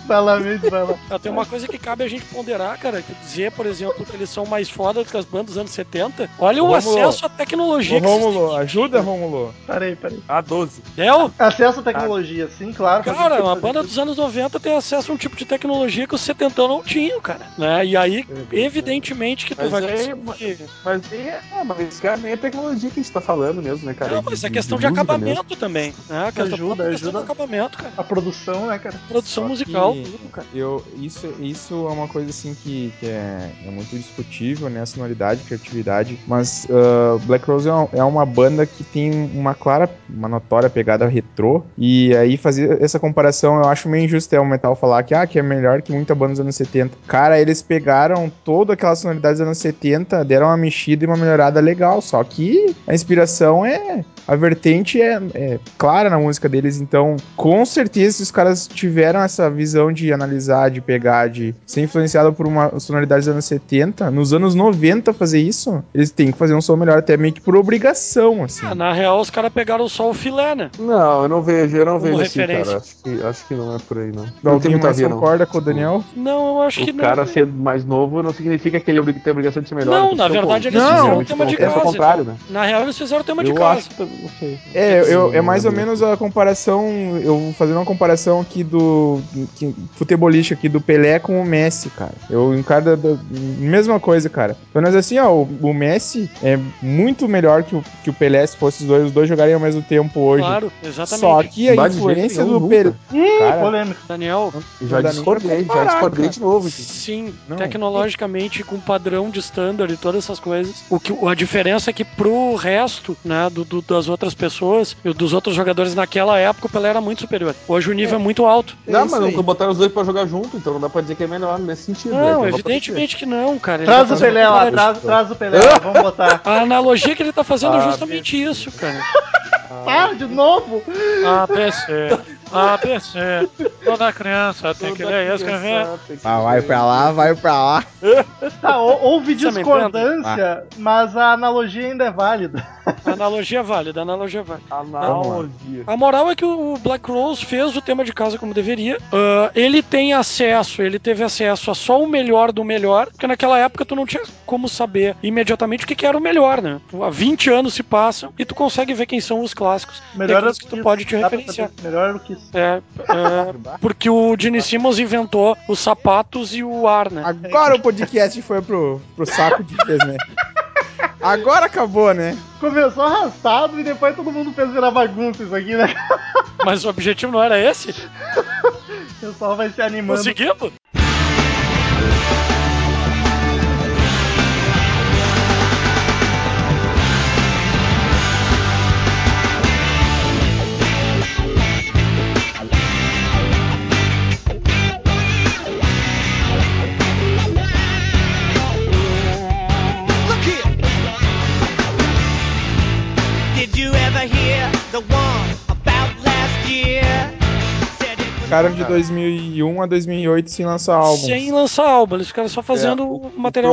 S4: Vai lá mesmo, vai lá.
S7: Ah, Tem uma coisa que cabe a gente ponderar, cara. Que dizer, por exemplo, que eles são mais foda do que as bandas dos anos 70. Olha o
S6: Rômulo,
S7: acesso à tecnologia
S6: Rômulo,
S7: têm.
S6: ajuda, Rômulo.
S4: Peraí, peraí.
S5: A 12.
S7: Deu?
S4: Acesso à tecnologia, sim, claro.
S7: Cara, uma
S4: faz
S7: banda dos anos 90 tem acesso a um tipo de tecnologia que os 70 não tinham, cara. Né? E aí, evidentemente, que tu
S5: Mas
S7: vai
S5: aí-
S7: conseguir.
S5: Mas, é, é, mas cara, nem é tecnologia que a gente tá falando mesmo, né, cara?
S7: Não, mas é questão
S5: de
S7: de, acabamento
S5: mesmo.
S7: também. Né? A questão,
S4: Ajuda,
S7: a questão
S4: ajuda.
S7: do acabamento, cara.
S4: A produção, né, cara?
S7: Produção
S6: Só
S7: musical,
S6: que
S7: tudo, cara.
S6: Eu, isso, isso é uma coisa assim que, que é, é muito discutível, né? Sonoridade, criatividade. Mas ah, Black Rose é uma, é uma banda que tem uma clara, uma notória pegada retrô. E aí fazer essa comparação eu acho meio injusto é o metal falar que, ah, que é melhor que muita banda anos 70. Cara, eles pegaram toda aquela sonoridade dos anos 70, deram uma mexida e uma melhorada legal. Só que a inspiração é. A vertente é, é clara na música deles, então com certeza se os caras tiveram essa visão de analisar, de pegar, de ser influenciado por uma sonoridade dos anos 70, nos anos 90 fazer isso, eles têm que fazer um som melhor, até meio que por obrigação, assim.
S7: Ah, na real, os caras pegaram só o filé, né?
S5: Não, eu não vejo, eu não
S7: Como
S5: vejo assim, cara. Acho que, acho que não é por aí, não. Não tem
S6: Alguém
S5: muito a
S6: mais
S5: ver, não.
S6: concorda com o Daniel?
S7: Não, eu acho que
S5: O
S7: não.
S5: cara ser mais novo não significa que ele tem a obrigação de ser melhor.
S7: Não,
S5: que
S7: na
S5: o
S7: verdade, eles
S6: fizeram
S5: Geralmente
S7: tema de
S5: acontece
S7: casa,
S5: ao contrário, né?
S7: Na real, eles fizeram tema de
S5: Eu
S7: casa.
S5: acho que não sei.
S6: É, eu, é mais ou
S5: né?
S6: menos a comparação, eu vou fazer uma comparação aqui do que, futebolista aqui do Pelé com o Messi, cara. Eu encaro da, da- mesma coisa, cara. Pelo menos assim, ó, o, o Messi é muito melhor que o, que o Pelé se fosse os dois, os dois jogarem ao mesmo tempo hoje.
S7: Claro, exatamente.
S6: Só que a
S5: de
S6: influência
S5: nenhum,
S6: do. Pelé.
S4: Ih,
S6: Cara,
S4: polêmica.
S7: Daniel,
S5: Já
S6: Não
S5: discordei, já
S6: comparar,
S5: discordei
S6: cara.
S5: de novo. aqui.
S7: sim,
S6: Não.
S7: tecnologicamente, com padrão de standard e todas essas coisas. O que, a diferença é que pro resto, né, do, do- das outras pessoas, e dos outros jogadores naquela época, o Pelé era muito superior. Hoje o nível é, muito alto.
S6: É
S5: Não,
S6: isso
S5: mas
S6: aí.
S5: nunca botaram os dois pra jogar junto, então não dá pra dizer que é melhor nesse sentido. né?
S7: Não,
S5: pra
S7: evidentemente que não, cara. Ele
S4: Traz
S7: tá
S4: o Pelé lá, traz, traz o Pelé lá, vamos botar.
S7: A analogia que ele tá fazendo é
S5: Ah,
S7: justamente isso, cara.
S4: Ah, de novo?
S7: Ah, PC. A, B, C. Toda criança tem que ler e escrever.
S6: Ah, vai pra lá, vai pra lá.
S4: Tá, hou- houve discordância, mas a analogia ainda é válida.
S7: Analogia válida, analogia válida.
S5: Analogia.
S7: A moral é que o Black Rose fez o tema de casa como deveria. Ah, ele tem acesso, ele teve acesso a só o melhor do melhor, porque naquela época tu não tinha como saber imediatamente o que, que era o melhor, né? Há 20 anos se passam e tu consegue ver quem são os clássicos.
S4: Melhor
S7: e
S4: o
S7: que tu pode te referenciar.
S4: Melhor do que.
S7: É, é, porque o Gene Simmons inventou os sapatos e o ar, né?
S6: Agora o podcast foi pro, pro saco de vez, né? Agora acabou, né?
S4: Começou arrastado e depois todo mundo fez virar bagunça isso aqui, né?
S7: Mas o objetivo não era esse?
S4: O pessoal vai se animando.
S7: Conseguimos?
S6: Ficaram de 2001 a 2008 sem lançar álbum.
S7: Sem lançar álbum, eles ficaram só fazendo
S5: É,
S7: o
S5: O
S7: material.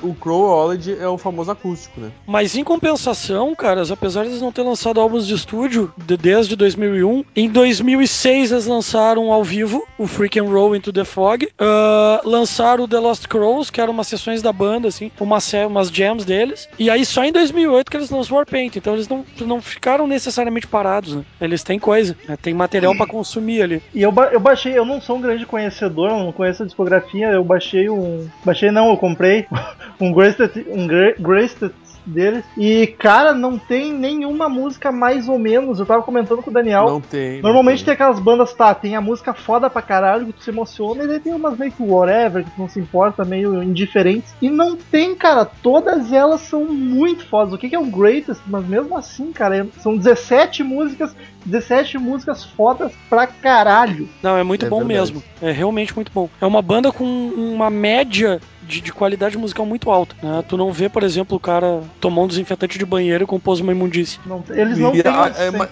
S5: O Crowology é o famoso acústico, né?
S7: Mas em compensação, caras, apesar de eles não terem lançado álbuns de estúdio de- desde 2001, em 2006 eles lançaram ao vivo o Freak and Roll Into the Fog, ah, lançaram o The Lost Crows, que eram umas sessões da banda, assim, uma umas jams deles, e aí só em 2008 que eles lançaram o Warpaint, então eles não, não ficaram necessariamente parados, né? Eles têm coisa, né? tem material pra consumir ali.
S4: E eu, ba- eu baixei, eu não sou um grande conhecedor, não conheço a discografia, eu baixei um. Baixei não, eu comprei um Greatest, um Greatest deles. E, cara, não tem nenhuma música mais ou menos. Eu tava comentando com o Daniel.
S5: Não tem. não
S4: Normalmente tem aquelas bandas, tá, tem a música foda pra caralho, que tu se emociona, e daí tem umas meio que whatever, que tu não se importa, meio indiferentes. E não tem, cara, todas elas são muito fodas. O que que é o Greatest? Mas mesmo assim, cara, são 17 músicas, 17 músicas fodas pra caralho.
S7: Não, é muito
S5: É
S7: bom
S5: verdade.
S7: mesmo. É realmente muito bom. É uma banda com uma média de, de qualidade musical muito alta. né? Tu não vê, por exemplo, o cara tomar um desinfetante de banheiro e compôs uma imundice.
S4: Não- eles não
S5: E
S4: têm
S5: a- é, mas-.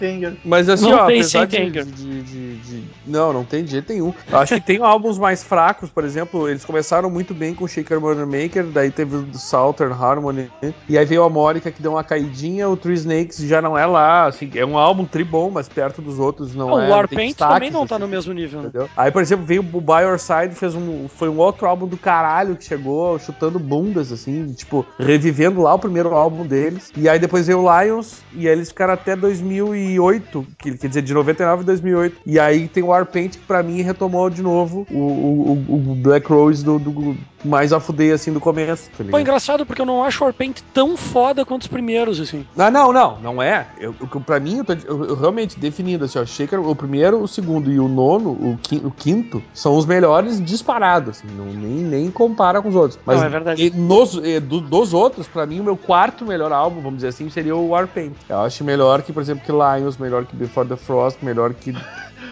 S5: Mas assim,
S7: Não
S5: ó,
S7: tem
S5: apesar de, de, de- de- Não, não tem de jeito nenhum. Eu acho que tem álbuns mais fracos, por exemplo, eles começaram muito bem com o Shaker Murder Maker, daí teve o Southern Harmony, né? e aí veio a Mórica que deu uma caidinha, o Three Snakes já não é lá, assim, é um álbum tribom, mas perto dos outros não
S7: o
S5: é. não tem
S7: Warpaint também não tá
S5: assim.
S7: no mesmo nível, né?
S5: Entendeu? Aí, por exemplo, veio o By Your Side, fez um, foi um outro álbum do caralho que chegou chutando bundas, assim, tipo, revivendo lá o primeiro álbum deles. E aí depois veio o Lions, e eles ficaram até 2008, que, quer dizer, de 99 a 2008. E aí tem o Warpaint, que pra mim retomou de novo o, o, o- o Black Rose do, do mais a fuder, assim, do começo, tá
S7: Pô, engraçado porque eu não acho o Warpaint tão foda quanto os primeiros, assim.
S5: Não, não, não, não é. Eu, eu, pra mim, eu, tô, eu, eu realmente definindo assim, ó, Shaker, o primeiro, o segundo e o nono, o, qui- o quinto, são os melhores disparados, assim, não, nem, nem compara com os outros. Mas
S7: Não, é verdade.
S5: e nos, e do- dos outros, pra mim, o meu quarto melhor álbum, vamos dizer assim, seria o Warpaint. Eu acho melhor que, por exemplo, que Lions, melhor que Before the Frost, melhor que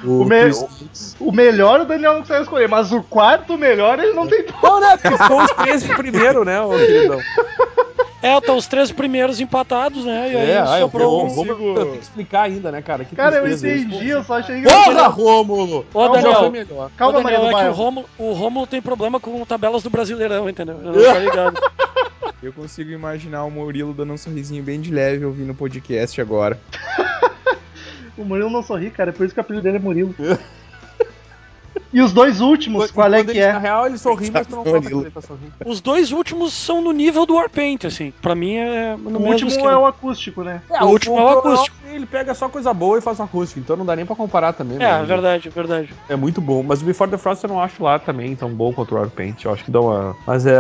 S5: o,
S4: O me-. O melhor o Daniel não consegue escolher, mas o quarto melhor ele não tem.
S5: Não, né? Porque ficou os três primeiro, né, ô queridão?
S7: É, tá os três primeiros empatados, né? E aí
S5: É, eu,
S7: sobrou.
S5: vou, vou, eu tenho que explicar ainda, né, cara? Que
S4: Cara, eu entendi, eu só achei que.
S5: Porra, Rômulo!
S7: Ô, Daniel.
S4: Calma,
S7: Ô, Daniel, é que o. Rômulo, o Rômulo tem problema com tabelas do Brasileirão, entendeu? Eu não tô ligado.
S6: Eu consigo imaginar o Murilo dando um sorrisinho bem de leve ouvindo o podcast agora.
S4: O Murilo não sorri, cara, é por isso que o apelido dele é Murilo. E os dois últimos,
S5: Quando-
S4: qual é que
S5: ele,
S4: é?
S5: Na real, ele sorri, mas tu não que ele tá sorrindo.
S7: Os dois últimos são no nível do Warpaint, assim. Pra mim é no
S4: O último
S7: esquema.
S4: é o acústico, né?
S7: O último é o acústico.
S5: Ele pega só coisa boa e faz um acústico, então não dá nem pra comparar também.
S7: É,
S5: né?
S7: é verdade, é verdade.
S5: É muito bom, mas o Before the Frost eu não acho lá também tão bom quanto o Warpaint. Eu acho que dá uma. Mas é.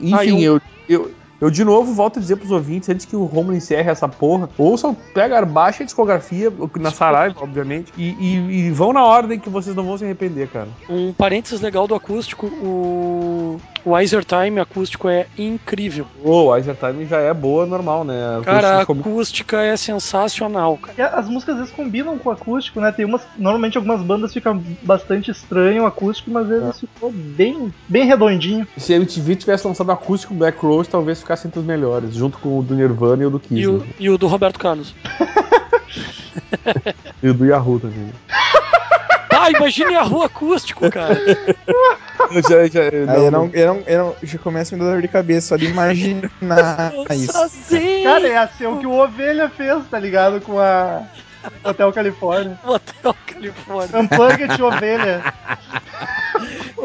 S5: Enfim,
S7: Ah, um-
S5: eu, eu. Eu de novo volto a dizer pros ouvintes, antes que o Romulo encerre essa porra, ouçam, pega, baixa a discografia, na Saraiva, obviamente, e, e- e vão na ordem que vocês não vão se arrepender, cara.
S7: Um parênteses legal do acústico, o, o Wiser Time acústico é incrível.
S5: Ô, a Iser Time já é boa, normal, né?
S7: Cara, a acústica é sensacional, cara.
S4: E as músicas às vezes combinam com o acústico, né? Tem umas. Normalmente algumas bandas ficam bastante estranho o acústico, mas às
S5: É.
S4: vezes ficou bem, bem redondinho.
S5: Se a MTV tivesse lançado acústico Black Rose, talvez ficasse entre os melhores, junto com o do Nirvana e o do Kiss.
S7: E o,
S5: né?
S7: e o do Roberto Carlos.
S5: E o do Yahoo também.
S7: Ah, imagine a rua acústico, cara.
S5: Eu já, já,
S6: Aí eu não, eu não, eu não, já começa a me dar dor de cabeça só de imaginar isso.
S7: Sozinho.
S4: Cara, ia ser o que o Ovelha fez, tá ligado? Com a Hotel Califórnia.
S7: Hotel Califórnia.
S4: Unplugged Ovelha.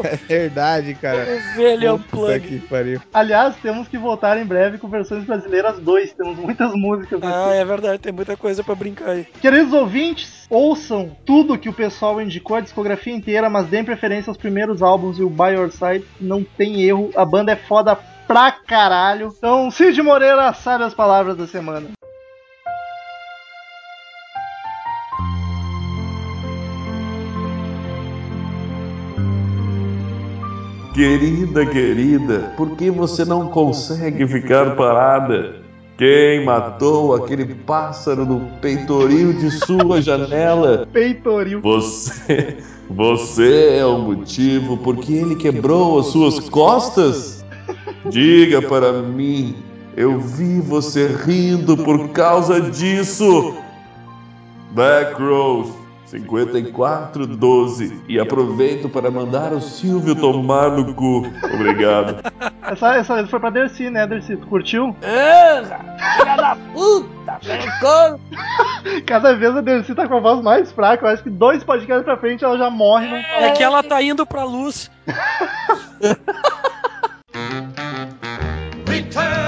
S6: É verdade, cara.
S7: Ovelha
S6: Puta
S7: Unplugged.
S6: que pariu.
S4: Aliás, temos que voltar em breve com versões brasileiras 2. Temos muitas músicas aqui.
S7: Ah, é verdade, tem muita coisa pra brincar aí.
S4: Queridos ouvintes, ouçam tudo que o pessoal indicou, a discografia inteira, mas deem preferência aos primeiros álbuns e o By Your Side não tem erro. A banda é foda pra caralho. Então, Cid Moreira sabe as palavras da semana.
S8: Querida, querida, por que você não consegue ficar parada? Quem matou aquele pássaro no peitoril de sua janela?
S4: Peitoril.
S8: Você, você é o motivo por que ele quebrou as suas costas? Diga para mim, eu vi você rindo por causa disso. Back Rose 5412 e aproveito para mandar o Silvio tomar no cu. Obrigado.
S4: Essa, essa foi pra Dercy, né, Dercy? Tu curtiu?
S5: Filha da puta, pegou.
S4: Cada vez a Dercy tá com a voz mais fraca. Eu acho que dois podcasts pra frente ela já morre. Não fala.
S7: É que ela tá indo pra luz.
S3: Return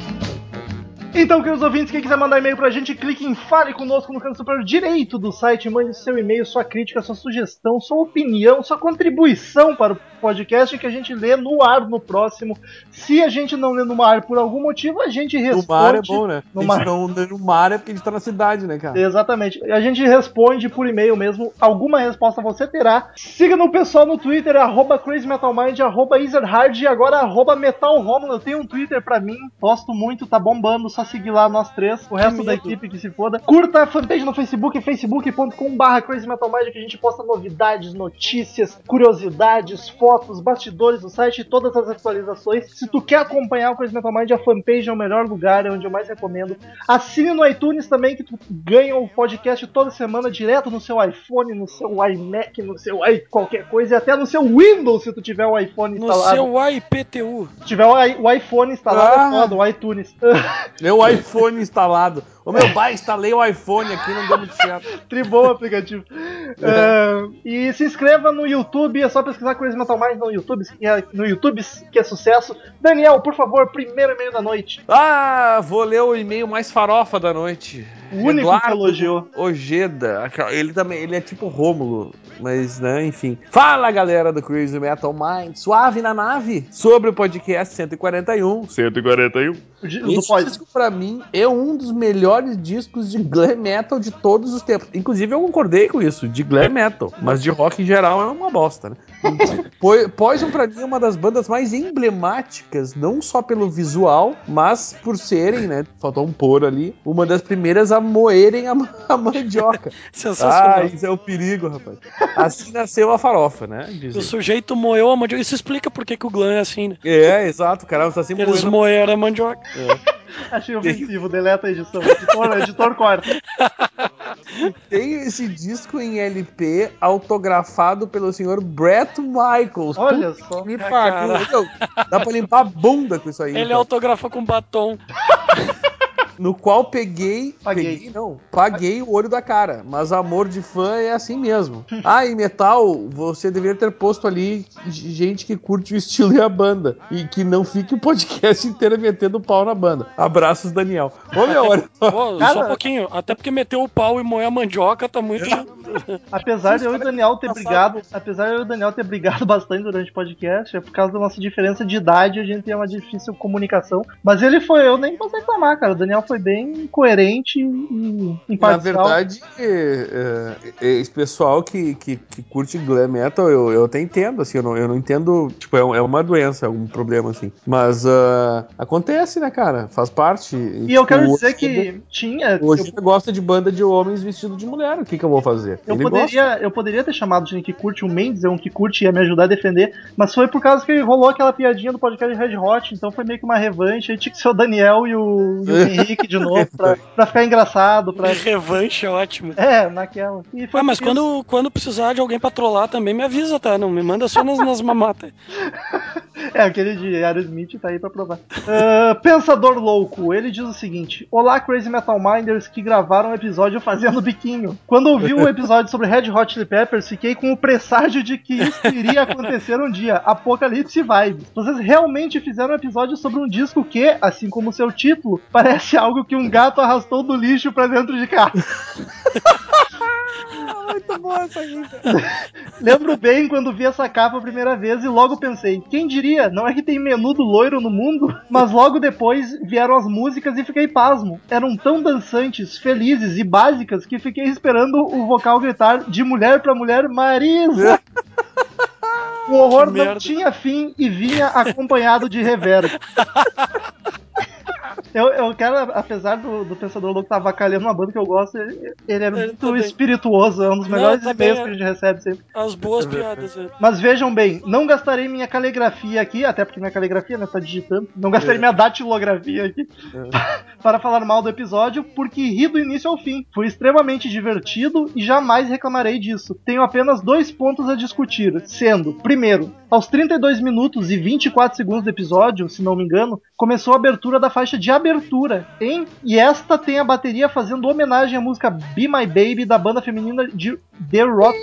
S4: Então, queridos ouvintes, quem quiser mandar e-mail pra gente, clique em Fale Conosco no canto superior direito do site, mande seu e-mail, sua crítica, sua sugestão, sua opinião, sua contribuição para o podcast que a gente lê no ar no próximo. Se a gente não lê no ar por algum motivo, a gente
S5: No
S4: responde.
S5: mar é bom, né?
S4: No
S5: a
S4: mar.
S5: gente não no mar é porque a gente tá na cidade, né, cara?
S4: Exatamente. A gente responde por e-mail mesmo. Alguma resposta você terá. Siga no pessoal no Twitter, arroba crazymetalmind, arroba easerhard e agora arroba metalromulo. Eu tenho um Twitter pra mim, posto muito, tá bombando. Só seguir lá nós três, o resto da equipe que se foda. Curta a fanpage no Facebook, facebook.com barra crazymetalmind, que a gente posta novidades, notícias, curiosidades, fotos, bastidores do site e todas as atualizações. Se tu quer acompanhar o Crazy Metal Mind, a fanpage é o melhor lugar, é onde eu mais recomendo. Assine no iTunes também, que tu ganha o podcast toda semana direto no seu iPhone, no seu iMac, no seu i qualquer coisa, e até no seu Windows, se tu tiver o iPhone
S7: No
S4: instalado.
S7: seu IPTU.
S4: Se tiver o, i- o iPhone instalado,
S5: Ah.
S4: é foda, o iTunes.
S5: Meu iPhone instalado. Ô meu, bah, instalei o iPhone aqui, não deu muito certo.
S4: Tribom o aplicativo. É, e se inscreva no YouTube, é só pesquisar Crazy Metal Mind no YouTube, é, no YouTube, que é sucesso. Daniel, por favor, primeiro e-mail da noite.
S5: Ah, vou ler o e-mail mais farofa da noite.
S4: O único que elogiou.
S5: Ojeda. Ele também, ele é tipo Rômulo, mas né, enfim. Fala galera do Crazy Metal Mind, suave na nave, sobre o podcast 141. 141.
S4: O di- do
S5: Esse disco, pra mim, é um dos melhores discos de glam metal de todos os tempos. Inclusive, eu concordei com isso, de glam metal. Mas de rock em geral é uma bosta, né? Po- Poison, pra mim, é uma das bandas mais emblemáticas, não só pelo visual, mas por serem, né? Faltou um por ali, uma das primeiras a moerem a, a mandioca. Ah,
S7: Sensacional.
S5: isso é o perigo, rapaz. Assim nasceu a farofa, né? Dizem.
S7: o sujeito moeu a mandioca. Isso explica por que, que o Glam é assim, né?
S5: É, exato, cara, tá sempre
S7: Eles
S5: moendo
S7: moeram a mandioca.
S4: Achei ofensivo, deleta a edição. Editor, editor corta.
S5: Tem esse disco em LP autografado pelo senhor Brett Michaels.
S4: Olha só.
S5: Me
S7: Ah,
S5: pariu. Meu, Dá pra limpar a bunda com isso aí.
S7: Ele
S5: então.
S7: autografa com batom.
S5: No qual peguei.
S4: Paguei.
S5: Peguei, não. Paguei o olho da cara. Mas amor de fã é assim mesmo. Ah, e metal, você deveria ter posto ali gente que curte o estilo e a banda. E que não fique o podcast inteiro metendo pau na banda. Abraços, Daniel. Ô, meu.
S7: Pô,
S4: Cara-
S7: só um pouquinho. Até porque meteu o pau e moer a mandioca tá muito.
S4: Apesar de eu e o Daniel ter brigado, apesar de eu e o Daniel ter brigado bastante durante o podcast, é por causa da nossa diferença de idade, a gente tem uma difícil comunicação. Mas ele foi, eu nem posso reclamar, cara. O Daniel foi foi bem coerente e
S5: Na
S4: imparcial.
S5: verdade, é, é, esse pessoal que, que, que curte glam metal, eu, eu até entendo, assim, eu não, eu não entendo, tipo, é, é uma doença, é um problema, assim. Mas ah, acontece, né, cara? Faz parte.
S4: E eu
S5: tipo,
S4: quero
S5: o
S4: dizer que tinha.
S5: O Ojeda gosta de banda de homens vestidos de mulher, o que que eu vou fazer?
S4: Eu
S5: Ele
S4: poderia, eu poderia ter chamado de que curte o Mendes, é um que curte e ia me ajudar a defender, mas foi por causa que rolou aquela piadinha do podcast Red Hot, então foi meio que uma revanche, aí tinha que ser o Daniel e o, e o Henrique de novo, pra, pra ficar engraçado, pra...
S7: Revanche é ótimo.
S4: É, naquela. E foi
S7: Ah, mas quando, quando precisar de alguém pra trollar também, me avisa, tá? Não me manda só nas, nas mamatas.
S4: É, aquele de Aerosmith tá aí pra provar. Ah, Pensador Louco, ele diz o seguinte: Olá, Crazy Metal Minders que gravaram o episódio fazendo biquinho. Quando ouvi o episódio sobre Red Hot Chili Peppers, fiquei com o presságio de que isso iria acontecer um dia. Apocalipse Vibes. Vocês realmente fizeram um episódio sobre um disco que, assim como seu título, parece algo que um gato arrastou do lixo pra dentro de casa.
S6: Muito boa essa aí.
S4: Lembro bem quando vi essa capa a primeira vez e logo pensei, quem diria, não é que tem menudo loiro no mundo? Mas logo depois vieram as músicas e fiquei pasmo. Eram tão dançantes, felizes e básicas que fiquei esperando o vocal gritar de mulher pra mulher, Marisa! O horror não tinha fim e vinha acompanhado de reverb. Eu, eu quero, apesar do, do Pensador Louco estar avacalhando uma banda que eu gosto, ele, ele é
S7: Ele
S4: muito
S7: tá
S4: espirituoso, é um dos
S7: Não,
S4: melhores
S7: tá
S4: e-mails
S7: bem,
S4: que a gente recebe sempre.
S7: As boas piadas, é.
S4: Mas vejam bem, não gastarei minha caligrafia aqui, até porque minha caligrafia, né, tá digitando. Não gastarei minha datilografia aqui para falar mal do episódio, porque ri do início ao fim. Foi extremamente divertido e jamais reclamarei disso. Tenho apenas dois pontos a discutir, sendo, primeiro, aos 32 minutos e 24 segundos do episódio, se não me engano, começou a abertura da faixa de abertura, hein? E esta tem a bateria fazendo homenagem à música Be My Baby da banda feminina de The Rot.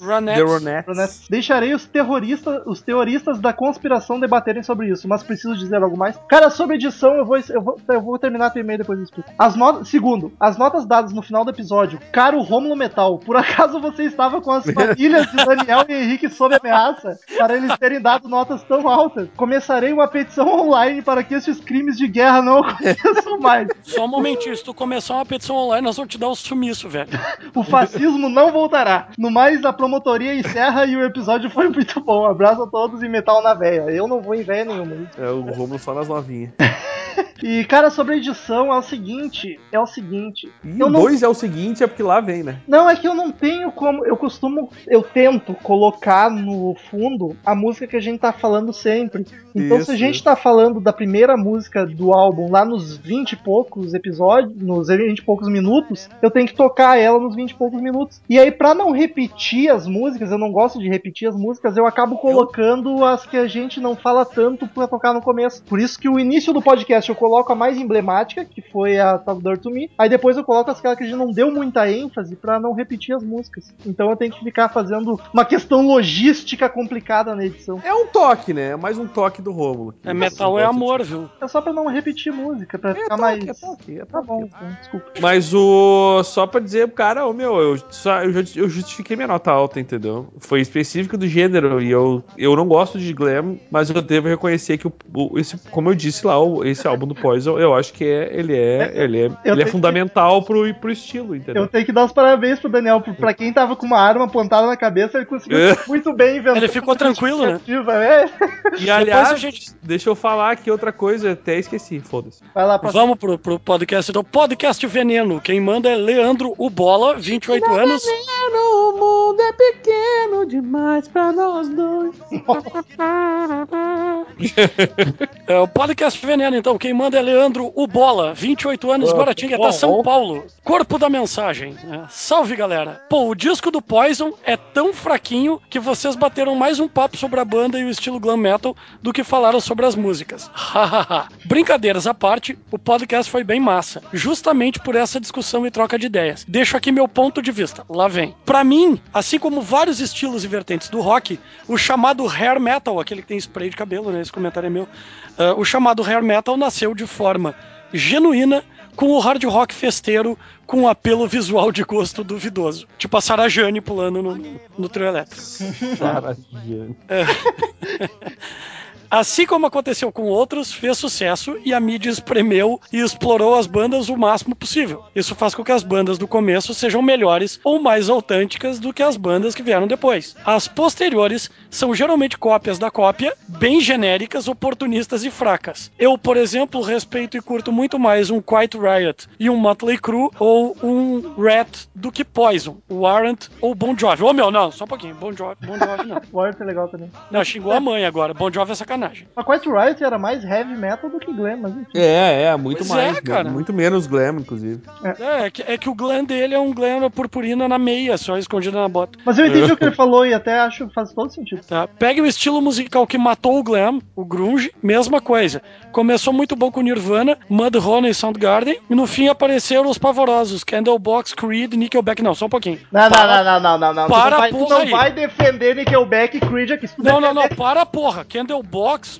S7: Ronettes.
S5: The Ronettes.
S4: Rottnest. Deixarei os terroristas, os teoristas da conspiração debaterem sobre isso, mas preciso dizer algo mais. Cara, sobre edição, eu vou, eu vou, eu vou terminar teu e-mail depois eu explico. As notas, segundo, as notas dadas no final do episódio. Caro Rômulo Metal, por acaso você estava com as famílias de Daniel e Henrique sob ameaça para eles terem dado notas tão altas? Começarei uma petição online para que esses crimes de guerra não aconteçam mais.
S7: Só um momentinho, se tu começar uma petição online, nós vamos te dar um sumiço, velho.
S4: O fascismo não voltará. No mais, a promotoria encerra e o episódio foi muito bom. Abraço a todos e metal na veia. Eu não vou em veia nenhuma.
S5: É o Romulo só nas novinhas.
S4: E, cara, sobre a edição, é o seguinte: é o seguinte.
S5: E
S4: Eu não-
S5: dois é o seguinte, é porque lá vem, né?
S4: Não, é que eu não tenho como. Eu costumo. Eu tento colocar no fundo a música que a gente tá falando sempre. Então,
S5: Isso,
S4: se a gente tá falando da primeira música do álbum lá nos 20 e poucos episódios, nos 20 e poucos minutos, eu tenho que tocar ela nos 20 e poucos minutos. E aí, pra não repetir as músicas, eu não gosto de repetir as músicas, eu acabo colocando as que a gente não fala tanto pra tocar no começo. Por isso que o início do podcast eu coloco a mais emblemática, que foi a Salvador to Me. Aí depois eu coloco as que a gente não deu muita ênfase pra não repetir as músicas. Então eu tenho que ficar fazendo uma questão logística complicada na edição.
S5: É um toque, né? É mais um toque do Rômulo.
S7: É metal é amor, viu?
S4: É só pra não repetir música, pra
S5: É
S4: ficar
S5: toque,
S4: mais.
S5: é toque, é
S4: Tá bom, então, desculpa.
S5: Mas o. Só pra dizer, cara, ô meu, eu, só, eu, justifiquei minha nota alta, entendeu? Foi específico do gênero. E eu, eu não gosto de glam, mas eu devo reconhecer que, o, o- esse, como eu disse lá, o- esse álbum do Poison, eu acho que é, ele é, ele é,
S4: Eu
S5: ele é
S4: que-
S5: fundamental pro, pro estilo, entendeu?
S4: Eu tenho que dar os parabéns pro Daniel, pra quem tava com uma arma apontada na cabeça, ele conseguiu
S5: É.
S4: muito bem inventar.
S7: Ele ficou tranquilo, né?
S4: É.
S5: E aliás,
S7: gente-
S5: deixa eu falar aqui outra coisa, até esqueci, foda-se.
S4: Vai lá, pra
S7: Vamos pro, pro podcast do Podcast Veneno. Quem manda é Leandro Ubola, 28 anos.
S5: O mundo é pequeno demais pra nós dois.
S7: É o Podcast Veneno, então. Quem manda é Leandro Ubola, 28 anos,
S5: Ah,
S7: Guaratinguetá,
S5: bom,
S7: São
S5: bom.
S7: Paulo. Corpo da mensagem. É, Salve, galera. Pô, o disco do Poison é tão fraquinho que vocês bateram mais um papo sobre a banda e o estilo glam metal do que falaram sobre as músicas. Hahaha. Brincadeiras à parte, o podcast foi bem massa, justamente por essa discussão e troca de ideias. Deixo aqui meu ponto de vista. Lá vem. Pra mim, assim como vários estilos e vertentes do rock, o chamado hair metal, aquele que tem spray de cabelo, né? Esse comentário é meu. Ah, o chamado hair metal nasceu de forma genuína com o hard rock festeiro com um apelo visual de gosto duvidoso. Tipo a Sarah Jane pulando no, no trio elétrico.
S5: Cara,
S7: A Assim como aconteceu com outros, fez sucesso e a mídia espremeu e explorou as bandas o máximo possível. Isso faz com que as bandas do começo sejam melhores ou mais autênticas do que as bandas que vieram depois. As posteriores são geralmente cópias da cópia, bem genéricas, oportunistas e fracas. Eu, por exemplo, respeito e curto muito mais um Quiet Riot e um Motley Crue ou um Rat do que Poison, Warrant ou Bon Jovi. Ô meu, não, só um pouquinho. Bon Jovi, bon Jovi não.
S4: Warrior é legal também.
S7: Não, xingou a mãe agora. Bon Jovi é sacanagem.
S4: A Quiet Riot era mais heavy metal do que glam, mas enfim.
S5: É, é, muito
S7: Pois
S5: mais.
S7: é, cara.
S5: Muito menos glam, inclusive.
S7: É, é que, é que o glam dele é um glam purpurina na meia, só escondido na bota.
S4: Mas eu entendi o que ele falou e até acho que faz todo sentido.
S7: Tá? Pegue o estilo musical que matou o glam, o grunge, mesma coisa. Começou muito bom com Nirvana, Mudhoney e Soundgarden, e no fim apareceram os pavorosos, Candlebox, Creed, Nickelback, não, só um pouquinho.
S4: Não, não,
S7: Para-
S4: não, não, não, não, não.
S7: Para
S4: tu não, vai,
S7: a
S4: tu
S7: porra
S4: não
S7: aí.
S4: vai defender Nickelback e Creed aqui.
S7: Não, não, não, para porra. Candlebox,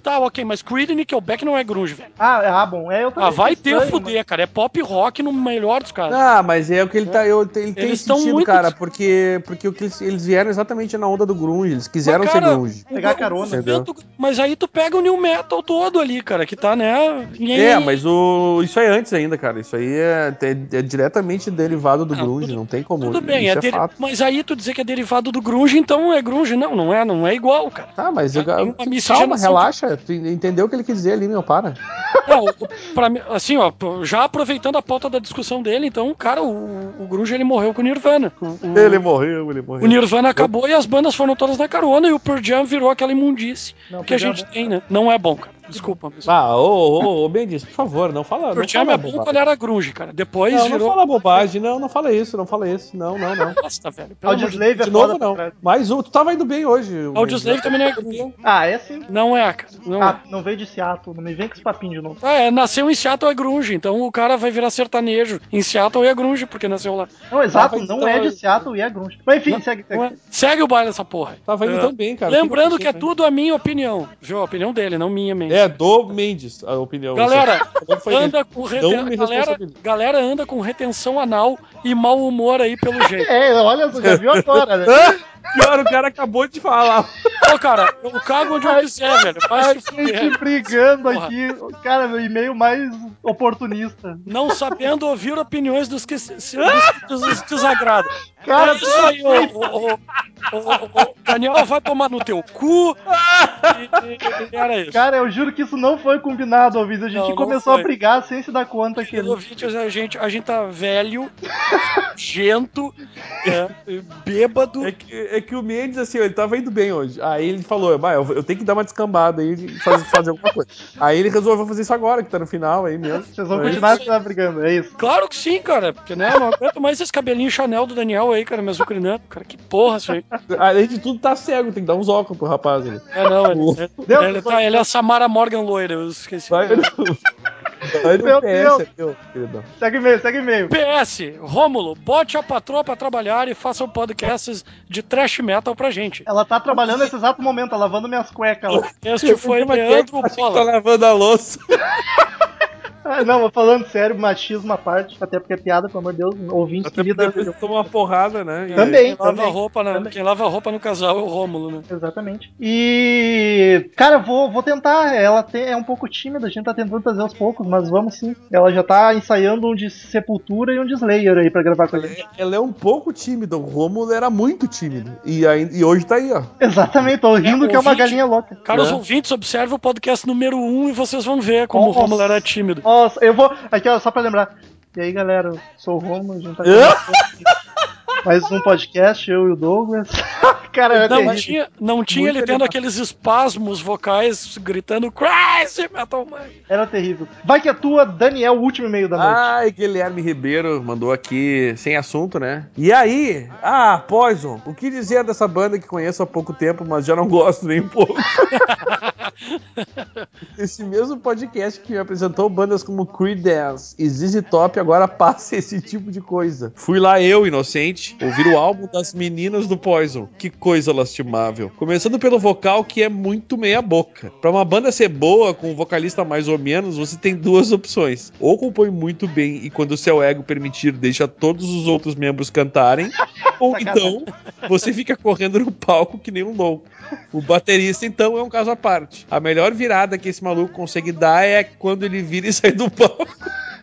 S7: tá ok, mas Creed e Nickelback não é grunge, velho.
S4: Ah, ah, bom. É, eu também
S7: Ah, vai ter
S4: estranho,
S7: fuder, cara. É pop rock no melhor dos casos.
S5: Ah, mas é o que ele tá. Eu, ele tem
S7: Eles tão
S5: sentido,
S7: muito-
S5: cara, porque, porque o que eles, eles vieram exatamente na onda do grunge. Eles quiseram
S7: Mas,
S5: ser
S7: cara,
S5: grunge.
S7: o-
S4: Pegar
S7: o-
S4: carona.
S7: o movimento- Mas aí tu pega o new metal todo ali, cara, que tá, né? ninguém-
S5: É, mas o, isso é antes ainda, cara. Isso aí é, é- é diretamente derivado do
S7: Não,
S5: grunge,
S7: tudo-
S5: não tem como.
S7: Tudo bem, é
S5: é,
S7: deri-
S5: fato.
S7: mas aí tu dizer que é derivado do grunge, então é grunge. Não, não é, não é igual, cara.
S5: Tá, mas eu,
S7: Tem uma
S5: calma,
S7: miscigenação
S5: relaxa. Tu entendeu o que ele quis dizer ali, meu, para.
S7: Não, pra mim, assim, ó, já aproveitando a pauta da discussão dele, então, cara, o, o grunge ele morreu com o Nirvana. O,
S5: Ele morreu, ele morreu.
S7: o Nirvana acabou e as bandas foram todas na carona e o Pearl Jam virou aquela imundice
S4: Não,
S7: que a
S4: é
S7: gente
S4: bom.
S7: tem, né? Não é bom, cara. Desculpa.
S5: Ah, ô, ô, ô, Bendis, por favor, não fala. Não
S7: Pearl é bom quando era grunge, cara. Depois
S5: Não, não
S7: virou...
S5: fala bobagem, não, não fala isso, não fala isso, não, não, não.
S7: Nossa, velho.
S4: Audioslave é
S5: De novo, não. Mais um, tu tava indo bem hoje.
S7: Audioslave também não é grunge.
S4: Ah, é sim.
S7: Não é, cara. Não
S4: Ah,
S7: é.
S4: não veio de Seattle, não me vem com esse papinho de novo.
S7: Ah, é, nasceu em Seattle é grunge, então o cara vai virar sertanejo. Em Seattle é grunge, porque nasceu lá.
S4: Não, exato,
S5: mas
S4: não
S5: então-
S4: é de Seattle e é grunge. Mas enfim, segue, segue.
S7: Não é? Segue o baile essa porra.
S5: Tava indo
S7: É.
S5: tão bem, cara.
S7: Lembrando que é
S5: Tu-
S7: tudo a minha opinião. Viu? A opinião dele, não minha mesmo.
S5: É, do Mendes, a opinião.
S7: Galera, anda com reten... galera, galera anda com retenção anal e mau humor aí pelo jeito.
S4: É, olha, você já viu agora, né?
S5: Pior, o cara acabou de falar.
S7: Ô, cara, eu cago onde eu quiser, velho.
S4: A gente brigando
S7: Porra.
S4: aqui. Cara, meu e-mail mais oportunista.
S7: Não sabendo ouvir opiniões dos que se, dos que se desagradam.
S4: Cara,
S7: é isso aí, ô, ô, ô, ô, ô, ô, Daniel vai tomar no teu cu. E, e- e era isso.
S4: Cara, eu juro que isso não foi combinado, ouvido. A gente
S7: Não, não
S4: começou a
S7: foi.
S4: brigar sem se dar conta que.
S7: Querido ouvintes, a gente, a gente tá velho, gento, é, bêbado.
S5: É que, é que o Mendes, assim, ele tava indo bem hoje. Aí ele falou, "Bah, eu, eu tenho que dar uma descambada aí e fazer, fazer alguma coisa. Aí ele resolveu fazer isso agora, que tá no final aí mesmo.
S4: Vocês vão
S5: É
S4: continuar se brigando, é isso.
S7: Claro que sim, cara. Porque né, não aguento mais esse cabelinho Chanel do Daniel aí, cara, me azucrinando. Cara, que porra isso aí.
S5: Além de tudo, tá cego, tem que dar uns óculos pro rapaz ali.
S7: É, não, ele,
S4: Deus,
S7: ele, tá, ele é a Samara Morgan loira, eu esqueci.
S5: Vai
S4: Meu
S5: PS
S4: Deus.
S5: queridão.
S4: Segue e-mail, segue e-mail.
S7: PS, Rômulo, bote a patroa pra trabalhar e faça um podcasts de trash metal pra gente.
S4: Ela tá trabalhando nesse exato momento, tá lavando minhas cuecas lá.
S7: Este foi
S5: é é?
S7: Leandro Bola.
S5: Tá lavando a louça.
S4: Ah, não, mas falando sério, machismo à parte, até porque é piada, pelo amor de Deus, ouvinte
S5: Até
S4: querida.
S5: porque depois toma uma porrada, né? E
S4: Também,
S7: Quem lava,
S4: também.
S7: roupa na-
S4: também.
S7: quem lava roupa no casal é o Rômulo, né?
S4: Exatamente. E, cara, vou, vou tentar. Ela tem- é um pouco tímida, a gente tá tentando fazer aos poucos, mas vamos sim. Ela já tá ensaiando um de Sepultura e um de Slayer aí pra gravar com a gente.
S5: Ela é um pouco tímida, o Rômulo era muito tímido. E, aí, e hoje tá aí, ó.
S4: Exatamente, tô rindo
S7: É,
S4: que é uma galinha louca.
S7: Cara, os
S5: Né?
S7: ouvintes, observem o podcast número 1 um e vocês vão ver como
S4: Nossa.
S7: o Rômulo era tímido.
S4: Nossa, eu vou. Aqui, ó, só pra lembrar. E aí, galera, eu sou o Romulo, a gente tá mais um podcast, eu e o Douglas. cara,
S7: Não
S4: terrível.
S7: tinha, não tinha
S4: Muito
S7: ele tendo
S4: animado.
S7: aqueles espasmos vocais gritando Crazy Metal Man.
S4: Era terrível. Vai que é tua, Daniel, o último e-mail da noite.
S5: Ai, Guilherme Ribeiro mandou aqui sem assunto, né? E aí? Ah, Poison, o que dizer dessa banda que conheço há pouco tempo, mas já não gosto nem um pouco? esse mesmo podcast que me apresentou bandas como Creedence e ZZ Top agora passa esse tipo de coisa. Fui lá eu, inocente, ouvir o álbum das meninas do Poison. Que coisa lastimável. Começando pelo vocal que é muito meia boca. Pra uma banda ser boa com um vocalista mais ou menos, você tem duas opções. Ou compõe muito bem e quando o seu ego permitir, deixa todos os outros membros cantarem. Ou
S4: Sacanagem.
S5: então, você fica correndo no palco que nem um louco. O baterista, então, é um caso à parte. A melhor virada que esse maluco consegue dar é quando ele vira e sai do palco.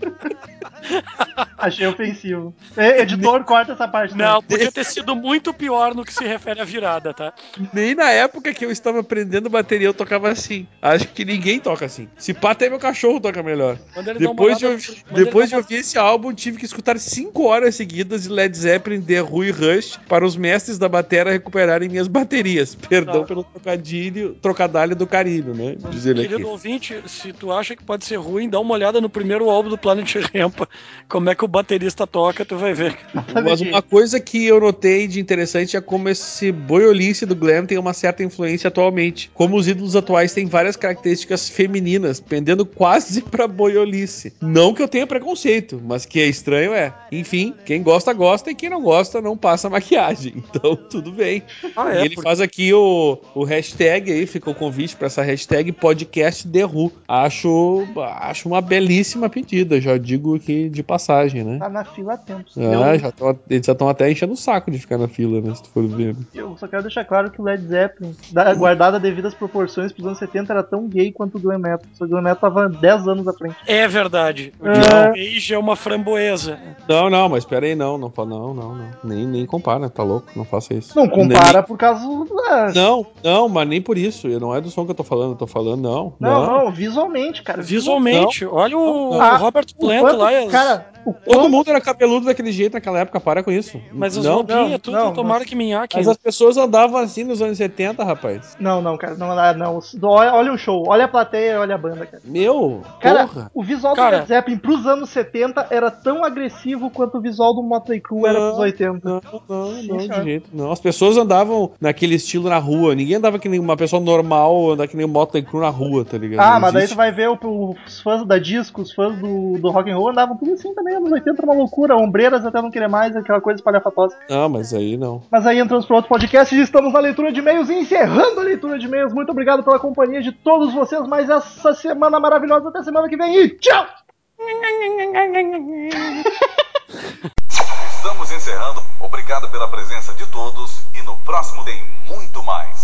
S4: Achei ofensivo. É, editor, corta essa parte. né?
S7: Não, podia ter sido muito pior no que se refere à virada, tá?
S5: Nem na época que eu estava aprendendo bateria eu tocava assim. Acho que ninguém toca assim. Se pá, até meu cachorro toca melhor. Depois de, depois de ouvir esse álbum, tive que escutar 5 horas seguidas de Led Zeppelin, The Who e Rush para os mestres da bateria recuperarem minhas baterias. Perdão
S7: Tá.
S5: pelo trocadilho, trocadalho do carinho, né? Diz ele
S7: Querido
S5: aqui.
S7: ouvinte, se tu acha que pode ser ruim, dá uma olhada no primeiro álbum do Planet Rampa. Como é que o baterista toca, tu vai ver.
S5: Mas uma coisa que eu notei de interessante é como esse boiolice do glam tem uma certa influência atualmente. Como os ídolos atuais têm várias características femininas, pendendo quase pra boiolice. Não que eu tenha preconceito, mas que é estranho é. Enfim, quem gosta, gosta e quem não gosta, não passa maquiagem. Então, tudo bem.
S7: Ah,
S5: e
S7: é,
S5: ele
S7: porque-
S5: faz aqui o, o hashtag aí, fica o convite pra essa hashtag podcast The Who. Acho, acho uma belíssima pedida, já digo aqui de passagem, né?
S4: Tá na fila há tempos.
S5: Ah,
S4: eu,
S5: já tão, eles já estão até enchendo o saco de ficar na fila, né? Se tu for ver.
S4: eu só quero deixar claro que o Led Zeppelin, da- guardado a devidas proporções pros anos 70, era tão gay quanto o Glam Metal. Só que o Glam Metal tava 10 anos à frente.
S7: É verdade. O
S4: É.
S7: É uma framboesa.
S5: Não, não, mas pera aí, não, não, não, não, não. Nem, nem compara, tá louco? Não faça isso.
S4: Não compara por causa. da-
S5: Nem- não, não, mas nem por isso. Não é do som que eu tô falando, eu tô falando, não.
S4: Não, não, visualmente, cara.
S7: Visualmente, olha o,
S4: Ah,
S7: o Robert Plant
S4: quanto-
S7: lá.
S4: Cara, o
S5: Todo mundo era cabeludo daquele jeito naquela época, para com isso.
S7: Mas os
S5: não,
S7: roupinhas,
S4: não,
S7: tudo,
S4: não,
S7: que minhaque.
S5: mas as pessoas andavam assim nos anos 70, rapaz.
S4: Não, não, cara, não, não, não. Olha, olha o show, olha a plateia, olha a banda, cara.
S5: Meu,
S4: Cara,
S5: porra.
S4: o visual
S7: Cara-
S4: do Led Zeppelin pros anos 70 era tão agressivo quanto o visual do Motley Crue era pros 80.
S5: Não, não,
S4: Sim,
S5: não, de
S4: senhor.
S5: jeito não. As pessoas andavam naquele estilo na rua. Ninguém andava que nem uma pessoa normal, andar que nem um Motley Crue na rua, tá ligado?
S4: Ah,
S5: Não
S4: mas daí
S5: existe.
S4: tu vai ver o- os fãs da disco, os fãs do, do rock and roll andavam assim também, anos 80 era uma loucura, ombreiras até não querer mais, aquela coisa espalhafatosa.
S5: Não, mas aí não.
S4: Mas aí entramos para outro podcast e estamos na leitura de e-mails encerrando a leitura de e-mails. Muito obrigado pela companhia de todos vocês mais essa semana maravilhosa. Até semana que vem e tchau!
S9: Estamos encerrando. Obrigado pela presença de todos e no próximo tem muito mais.